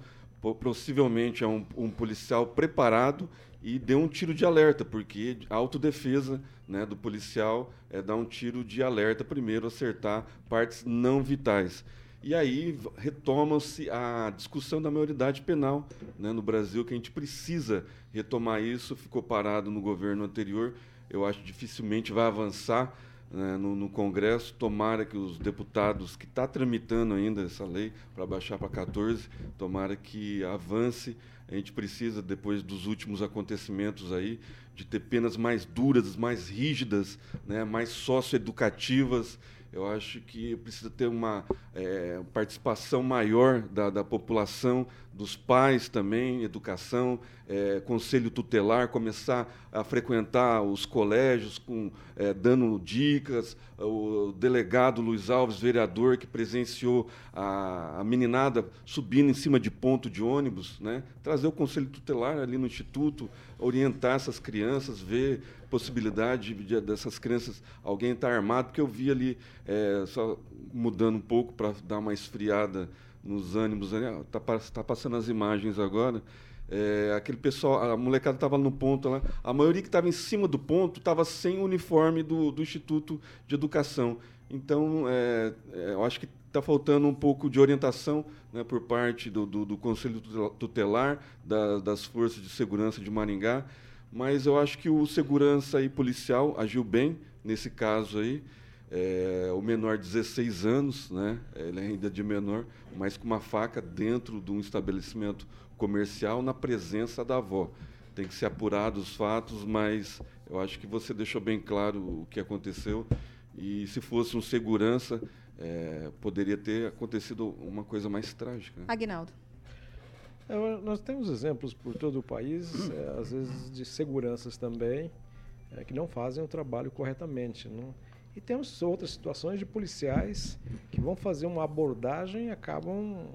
possivelmente é um, um policial preparado e deu um tiro de alerta, porque a autodefesa né, do policial é dar um tiro de alerta primeiro, acertar partes não vitais. E aí retoma-se a discussão da maioridade penal né, no Brasil, que a gente precisa retomar isso, ficou parado no governo anterior, eu acho que dificilmente vai avançar né, no, no Congresso. Tomara que os deputados, que está tramitando ainda essa lei para baixar para 14, tomara que avance. A gente precisa, depois dos últimos acontecimentos aí, de ter penas mais duras, mais rígidas, né, mais socioeducativas. Eu acho que precisa ter uma eh, participação maior da, da população, dos pais também, educação, eh, conselho tutelar, começar a frequentar os colégios, com, eh, dando dicas. O delegado Luiz Alves, vereador, que presenciou a, a meninada subindo em cima de ponto de ônibus, né? trazer o conselho tutelar ali no instituto, orientar essas crianças, ver possibilidade de, de- dessas crianças, alguém estar armado, porque eu vi ali, eh, só mudando um pouco para dar uma esfriada nos ânimos, está tá passando as imagens agora, é, aquele pessoal, a molecada estava no ponto lá, a maioria que estava em cima do ponto estava sem o uniforme do, do Instituto de Educação. Então, é, é, eu acho que está faltando um pouco de orientação né, por parte do, do, do Conselho Tutel- Tutelar, da- das Forças de Segurança de Maringá, mas eu acho que o segurança e policial agiu bem nesse caso aí. É, o menor, 16 anos, né? ele é ainda de menor, mas com uma faca dentro de um estabelecimento comercial na presença da avó. Tem que ser apurado os fatos, mas eu acho que você deixou bem claro o que aconteceu. E se fosse um segurança, é, poderia ter acontecido uma coisa mais trágica. né? Agnaldo. É, nós temos exemplos por todo o país, é, às vezes de seguranças também, é, que não fazem o trabalho corretamente. Não? E temos outras situações de policiais que vão fazer uma abordagem e acabam,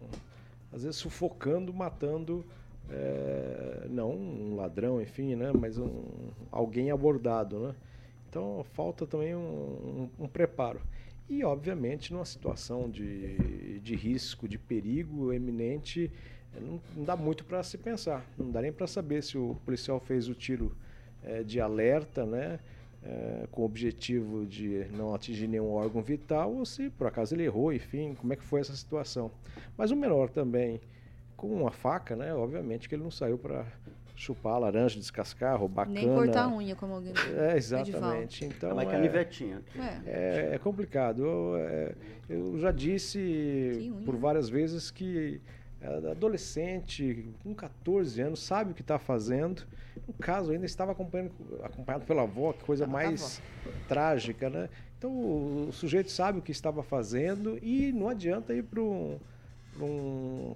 às vezes, sufocando, matando, é, não um ladrão, enfim, né? mas um, alguém abordado. Né? Então falta também um, um- um preparo. E, obviamente, numa situação de, de risco, de perigo eminente, não, não dá muito para se pensar. Não dá nem para saber se o policial fez o tiro eh, de alerta, né? Eh, com o objetivo de não atingir nenhum órgão vital, ou se por acaso ele errou, enfim, como é que foi essa situação. Mas o menor também, com uma faca, né? Obviamente que ele não saiu para chupar laranja, descascar, roubar Nem cana. cortar a unha, como alguém É, exatamente. Então, Ela é é, canivetinha. é, é complicado. Eu, é, eu já disse por várias vezes que é, adolescente com 14 anos sabe o que está fazendo. No caso, ainda estava acompanhado pela avó, que coisa mais trágica, né? Então o, o sujeito sabe o que estava fazendo e não adianta ir para um, pra um,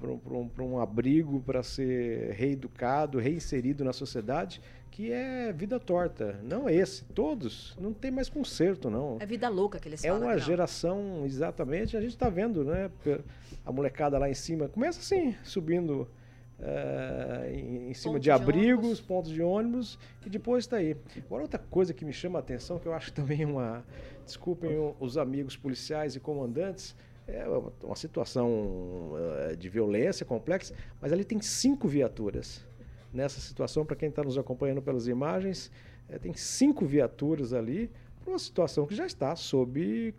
pra um, pra um, pra um abrigo para ser reeducado, reinserido na sociedade, que é vida torta. Não é esse, todos. Não tem mais conserto, não. É vida louca que eles É falam. uma Agnaldo. geração, exatamente, a gente está vendo, né? A molecada lá em cima começa assim, subindo eh, em, em cima Ponto de de abrigos, pontos de ônibus, e depois está aí. Agora, outra coisa que me chama a atenção, que eu acho também uma. Desculpem os amigos policiais e comandantes, é uma- situação eh, de violência complexa, mas ali tem cinco viaturas. Nessa situação, para quem está nos acompanhando pelas imagens, eh, tem cinco viaturas ali para uma situação que já está sob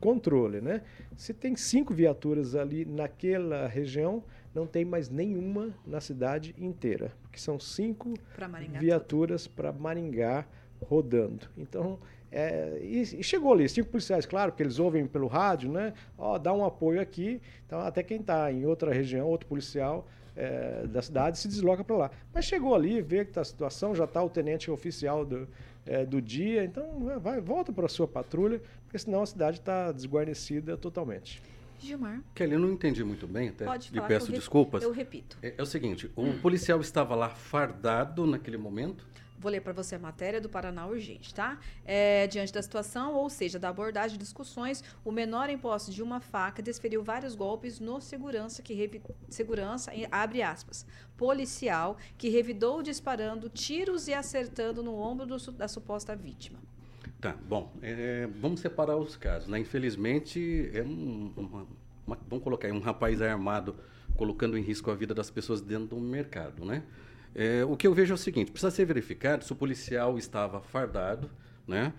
controle. né? Se tem cinco viaturas ali naquela região, não tem mais nenhuma na cidade inteira, porque são cinco Pra Maringá viaturas para Maringá rodando. Então, é, e, e chegou ali, cinco policiais, claro, porque eles ouvem pelo rádio, né? Ó, dá um apoio aqui. Então, até quem está em outra região, outro policial, é, da cidade se desloca para lá. Mas chegou ali, vê que está a situação, já está o tenente oficial do, é, do dia, então vai, volta para a sua patrulha, porque senão a cidade está desguarnecida totalmente. Gilmar. Kelly, eu não entendi muito bem, até Pode lhe falar, peço eu desculpas. eu repito. É, é o seguinte, o policial estava lá fardado naquele momento? Vou ler para você a matéria do Paraná Urgente, tá? É, diante da situação, ou seja, da abordagem de discussões, o menor em posse de uma faca desferiu vários golpes no segurança que revi- segurança abre aspas policial que revidou disparando tiros e acertando no ombro do da suposta vítima. Tá, bom, é, vamos separar os casos, né? Infelizmente, é um, uma- uma- vamos colocar aí um rapaz armado colocando em risco a vida das pessoas dentro do mercado, né? É, o que eu vejo é o seguinte, precisa ser verificado se o policial estava fardado, né?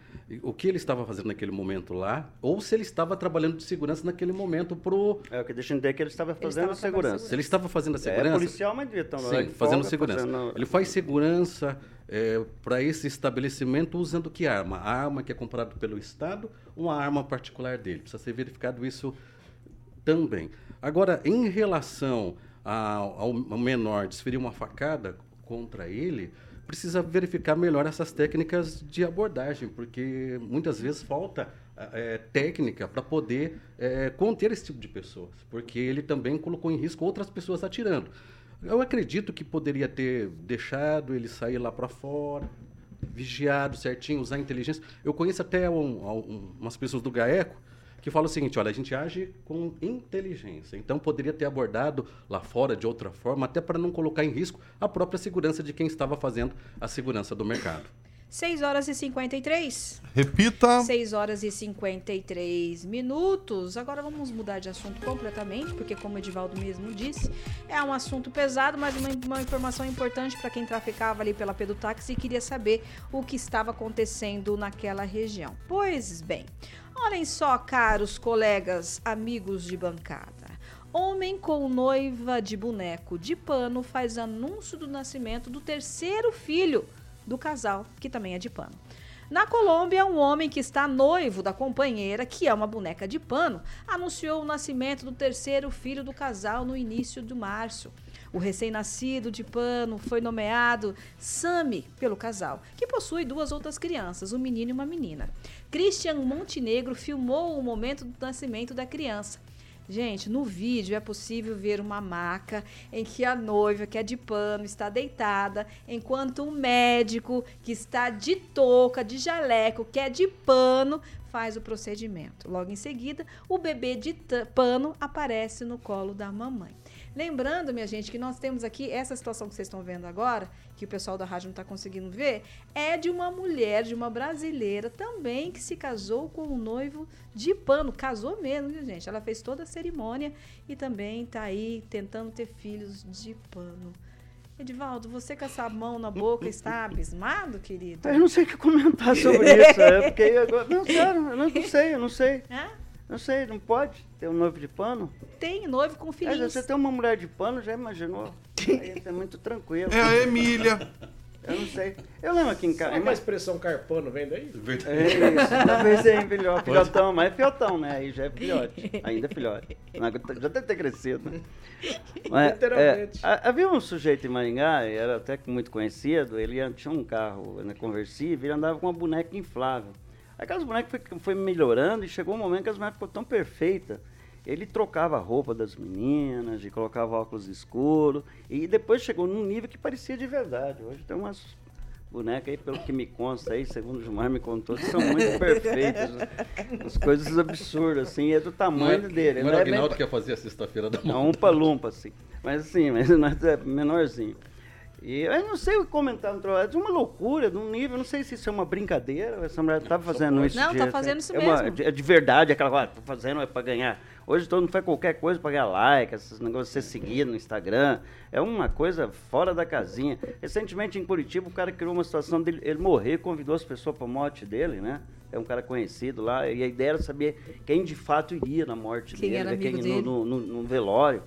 O que ele estava fazendo naquele momento lá, ou se ele estava trabalhando de segurança naquele momento pro... É o que deixa eu entender que ele estava fazendo estava trabalhando segurança. Se ele estava fazendo a É, segurança... policial, mas devia estar Sim, de fazendo folga, segurança. fazendo- Ele faz segurança para esse estabelecimento usando que arma? A arma que é comprada pelo Estado ou a arma particular dele? Precisa ser verificado isso também. Agora, em relação ao, ao menor desferir uma facada contra ele, precisa verificar melhor essas técnicas de abordagem, porque muitas vezes falta eh, técnica para poder eh, conter esse tipo de pessoas, porque ele também colocou em risco outras pessoas atirando. Eu acredito que poderia ter deixado ele sair lá para fora, vigiado certinho, usar inteligência. Eu conheço até um- um- umas pessoas do GAECO que falam o seguinte, olha, a gente age com inteligência. Então poderia ter abordado lá fora de outra forma, até para não colocar em risco a própria segurança de quem estava fazendo a segurança do mercado. 6 horas e 53. Repita. 6 horas e 53 minutos. Agora vamos mudar de assunto completamente, porque, como o Edivaldo mesmo disse, é um assunto pesado, mas uma, uma informação importante para quem traficava ali pela Pedutaxi e queria saber o que estava acontecendo naquela região. Pois bem, olhem só, caros colegas, amigos de bancada. Homem com noiva de boneco de pano faz anúncio do nascimento do terceiro filho do casal, que também é de pano. Na Colômbia, um homem que está noivo da companheira, que é uma boneca de pano, anunciou o nascimento do terceiro filho do casal no início de março. O recém-nascido de pano foi nomeado Sami pelo casal, que possui duas outras crianças, um menino e uma menina. Christian Montenegro filmou o momento do nascimento da criança. Gente, no vídeo é possível ver uma maca em que a noiva, que é de pano, está deitada, enquanto um médico que está de touca, de jaleco, que é de pano, faz o procedimento. Logo em seguida, o bebê de pano aparece no colo da mamãe. Lembrando, minha gente, que nós temos aqui essa situação que vocês estão vendo agora, que o pessoal da rádio não está conseguindo ver, é de uma mulher, de uma brasileira também, que se casou com um noivo de pano. Casou mesmo, viu, gente? Ela fez toda a cerimônia e também está aí tentando ter filhos de pano. Edivaldo, você com essa mão na boca está abismado, querido? Eu não sei o que comentar sobre isso. É porque agora, não, sério, eu não, sei, eu não sei. Hã? Não sei, não pode ter um noivo de pano? Tem noivo com É, filhinhos. você tem uma mulher de pano, já imaginou? Aí é muito tranquilo. É a Emília. Eu não sei. Eu lembro aqui em casa. que a expressão carpano vem daí? É isso, talvez seja filhote, filhotão, mas é filhotão, né? Aí já é filhote, ainda é filhote. Mas Já deve ter crescido, né? Mas, Literalmente. é, ha- havia um sujeito em Maringá, era até muito conhecido, ele tinha um carro né, conversível, ele andava com uma boneca inflável. Aquelas bonecas foi, foi melhorando e chegou um momento que as bonecas ficou tão perfeita. Ele trocava a roupa das meninas, e colocava óculos escuros, e depois chegou num nível que parecia de verdade. Hoje tem umas bonecas aí, pelo que me consta aí, segundo o Gilmar me contou, que são muito perfeitas. As coisas absurdas, assim, é do tamanho dele. Não Não era o é bem Aguinaldo que ia fazer a sexta-feira da é mão. um palumpa, assim. Mas assim, mas nós é menorzinho. E eu não sei o que comentar no troço, é de uma loucura, de um nível, não sei se isso é uma brincadeira, essa mulher estava fazendo isso. Não, de- tá fazendo isso é uma- mesmo. de- é de verdade, aquela coisa, ah, tô fazendo é para ganhar. Hoje todo mundo faz qualquer coisa para ganhar like, esses negócios de ser seguido no Instagram. É uma coisa fora da casinha. Recentemente em Curitiba, o cara criou uma situação dele, ele morrer, convidou as pessoas para a morte dele, né? É um cara conhecido lá, e a ideia era saber quem de fato iria na morte Quem dele, né? quem no- dele. no, no, no velório.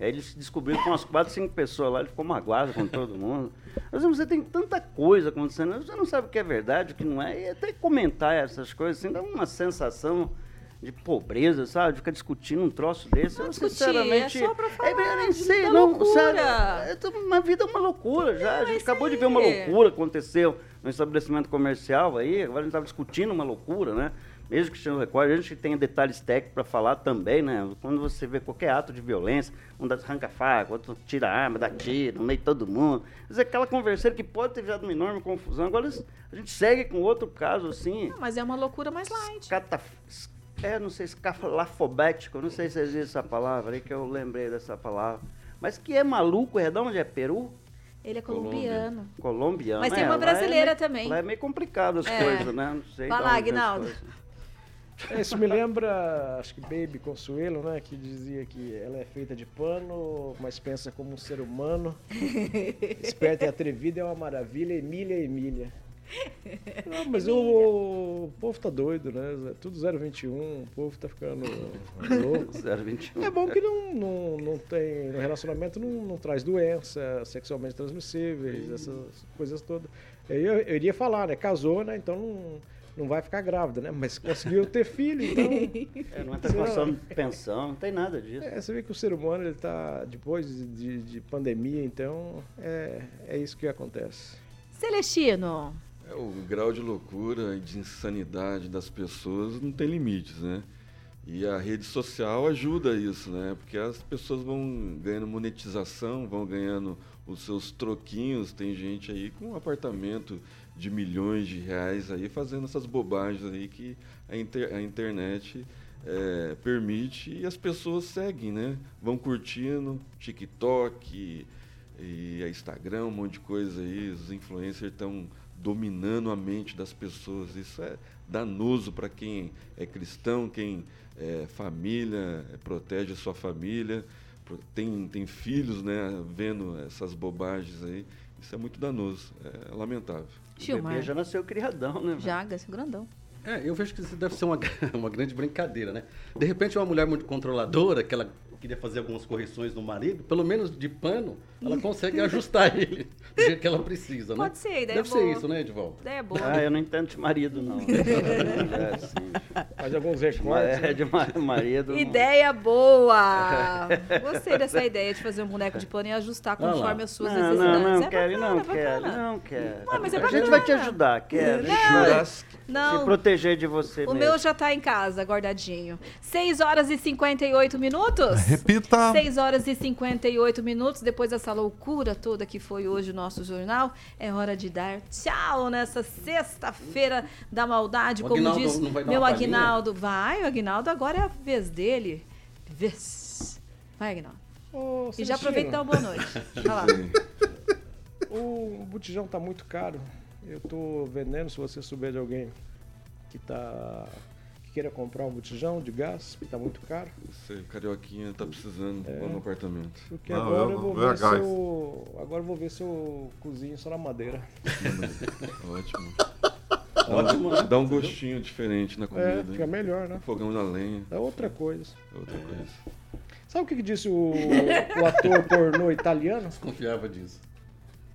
Aí eles descobriram com umas quatro, cinco pessoas lá, ele ficou magoado com todo mundo. Mas você tem tanta coisa acontecendo, você não sabe o que é verdade, o que não é, e até comentar essas coisas assim dá uma sensação de pobreza, sabe? Ficar discutindo um troço desse. eu, discutir, sinceramente. é só pra falar eu nem de sei, não, loucura. sério. é tudo- Uma vida é uma loucura já. a Não, gente isso acabou de aí. ver uma loucura que aconteceu no estabelecimento comercial aí, agora a gente estava discutindo uma loucura, né? Mesmo que esteja no recorde, a gente tem detalhes técnicos para falar também, né? Quando você vê qualquer ato de violência, um arranca a faca, outro tira a arma, dá tiro, no meio de todo mundo. Mas é aquela conversação que pode ter gerado uma enorme confusão. Agora a gente segue com outro caso assim. Não, mas é uma loucura mais light. Cata... É, não sei, escafalafobético, não sei se existe essa palavra aí, que eu lembrei dessa palavra. Mas que é maluco, é de onde é Peru? Ele é colombiano. Colombiano. Mas tem é, uma lá é brasileira meio- também. Lá é meio complicado as É. coisas, né? Não sei. Vai de lá, Aguinaldo. É, Isso me lembra, acho que Baby Consuelo, né? Que dizia que ela é feita de pano, mas pensa como um ser humano. Esperta e atrevida é uma maravilha, Emília é Emília. Não, mas o, o povo tá doido, né? Tudo 021, o povo tá ficando louco. 021. É bom que não, não, não tem. No relacionamento não, não traz doença sexualmente transmissíveis, essas coisas todas. Eu, eu iria falar, né? Casou, né? Então não, não vai ficar grávida, né? Mas conseguiu ter filho, então. É, não é de pensão, não tem nada disso. É, você vê que o ser humano, ele tá. Depois de, de- de pandemia, então. É, é isso que acontece. Celestino. É, o grau de loucura e de insanidade das pessoas não tem limites, né? E a rede social ajuda isso, né? Porque as pessoas vão ganhando monetização, vão ganhando os seus troquinhos. Tem gente aí com um apartamento de milhões de reais aí fazendo essas bobagens aí que a, inter- a internet é, permite e as pessoas seguem, né? Vão curtindo TikTok e a Instagram, um monte de coisa aí. Os influencers estão dominando a mente das pessoas. Isso é danoso para quem é cristão, quem é família, é, protege a sua família, tem, tem filhos, né, vendo essas bobagens aí. Isso é muito danoso, é lamentável. O Gilmar. bebê já nasceu criadão, né? Jaga, esse grandão. É, eu vejo que isso deve ser uma, uma grande brincadeira, né? De repente, uma mulher muito controladora, que ela queria fazer algumas correções no marido, pelo menos de pano, ela consegue ajustar ele do jeito que ela precisa, né? Pode ser, ideia Deve é boa. ser isso, né, Edivaldo? Ideia é boa. Ah, eu não entendo de marido, não. é assim. Faz alguns recortes. É, de ma- marido. não- Ideia boa! Gostei dessa ideia de fazer um boneco de pano e ajustar conforme as suas Não, necessidades. não, não, é quero, bacana, não é quero, bacana. não quero. Ué, mas é a gente vai te ajudar, quero. Não. Se Não, proteger de você o mesmo. meu já tá em casa, guardadinho. 6 horas e 58 minutos? Repita. 6 horas e 58 minutos, depois dessa loucura toda que foi hoje o nosso jornal, é hora de dar tchau nessa sexta-feira da maldade, O como Aguinaldo diz meu? Aguinaldo. Vai, o Aguinaldo agora é a vez dele. Vez. Vai, Aguinaldo. Ô, E já Celestino, aproveita e dá uma boa noite. Vai lá. O botijão tá muito caro. Eu tô vendendo, se você souber de alguém que tá que queira comprar um botijão de gás, que tá muito caro. Você, carioquinha, tá precisando É. lá no apartamento. Porque Não, agora eu- eu, vou é ver se eu, agora eu vou ver se eu cozinho só na madeira. Ótimo. Ótimo, né? Dá um gostinho diferente na comida. É, hein? fica melhor, né? Fogão na lenha, É outra coisa. é outra coisa. Sabe o que, que disse o, o ator pornô italiano? Confiava disso.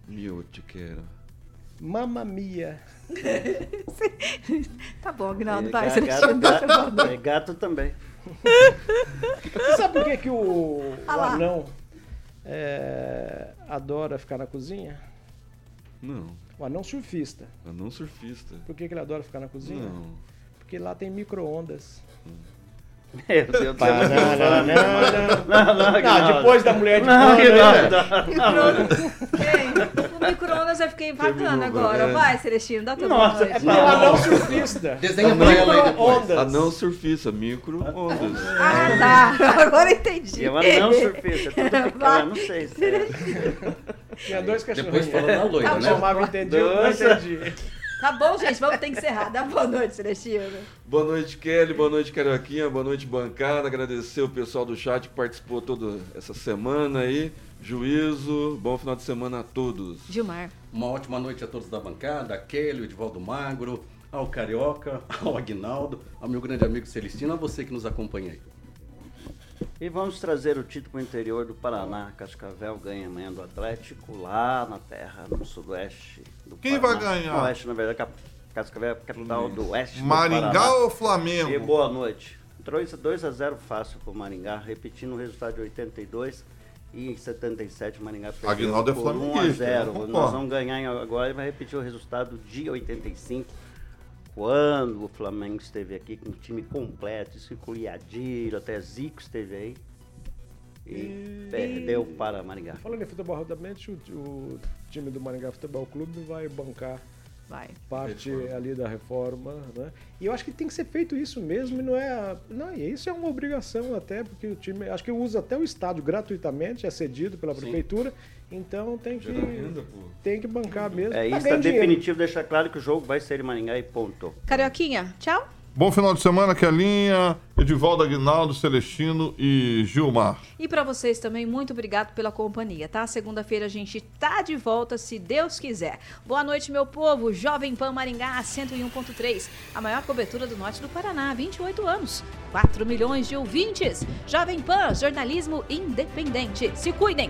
Mio te quero. Mamma mia. Tá bom, Aguinaldo, É, vai. Celestino, gato, deixa eu gato, é, gato também. Você sabe por que, que o, o Ah lá. anão é, adora ficar na cozinha? Não, O anão surfista. anão surfista. Por que, que ele adora ficar na cozinha? Não. Porque lá tem micro-ondas. Meu Deus do céu. Não, não, não, Não, não, Não, Aguinaldo. depois da mulher de Não, pano, Aguinaldo, né? não. Micro-ondas eu fiquei bacana agora. Vai, Celestino, dá teu Nossa, É noite. porque o anão surfista. Desenha pra ela aí depois. Micro-ondas. Anão surfista, micro-ondas. Ah, tá. Agora entendi. E ela não surfista, é tudo pequeno, não sei se é. Tinha dois Depois cachorrinhos. falando da loira, Tá né? Chamava entendi, eu não Dois. entendi. Tá bom, gente, vamos ter que encerrar. Dá boa noite, Celestino. Boa noite, Kelly. Boa noite, Carioquinha. Boa noite, bancada. Agradecer o pessoal do chat que participou toda essa semana aí. Juízo. Bom final de semana a todos. Gilmar. Uma ótima noite a todos da bancada, a Kelly, o Edivaldo Magro, ao Carioca, ao Aguinaldo, ao meu grande amigo Celestino, a você que nos acompanha aí. E vamos trazer o título para o interior do Paraná. Cascavel ganha amanhã do Atlético, lá na terra, no sudoeste do Quem Paraná. vai ganhar? No oeste, na verdade, Cap- Cascavel é a capital do oeste do Maringá Paraná. ou E Flamengo? boa noite. 2, 2 a 0 fácil pro Maringá, repetindo o resultado de 82 e em 77 o Maringá perdeu Aguinaldo é por 1 a flamenguista, eu 0. concordo. Nós vamos ganhar agora e vai repetir o resultado de 85. Quando o Flamengo esteve aqui com um time completo, isso incluía Adiro, até Zico esteve aí. E, perdeu para Maringá. Falando em futebol rapidamente, o, o time do Maringá Futebol Clube vai bancar Vai. parte ali da reforma, né? E eu acho que tem que ser feito isso mesmo, e não é, não, e isso é uma obrigação até, porque o time, acho que usa até o estádio gratuitamente, é cedido pela prefeitura, então tem que renda, tem que bancar mesmo. É Tá isso, dinheiro. definitivo deixar claro que o jogo vai ser em Maringá e ponto. Carioquinha, tchau. Bom final de semana, Kelinha, Edivaldo Aguinaldo, Celestino e Gilmar. E para vocês também, muito obrigado pela companhia, tá? Segunda-feira a gente tá de volta, se Deus quiser. Boa noite, meu povo. Jovem Pan Maringá 101.3, a maior cobertura do norte do Paraná, 28 anos. 4 milhões de ouvintes. Jovem Pan, jornalismo independente. Se cuidem.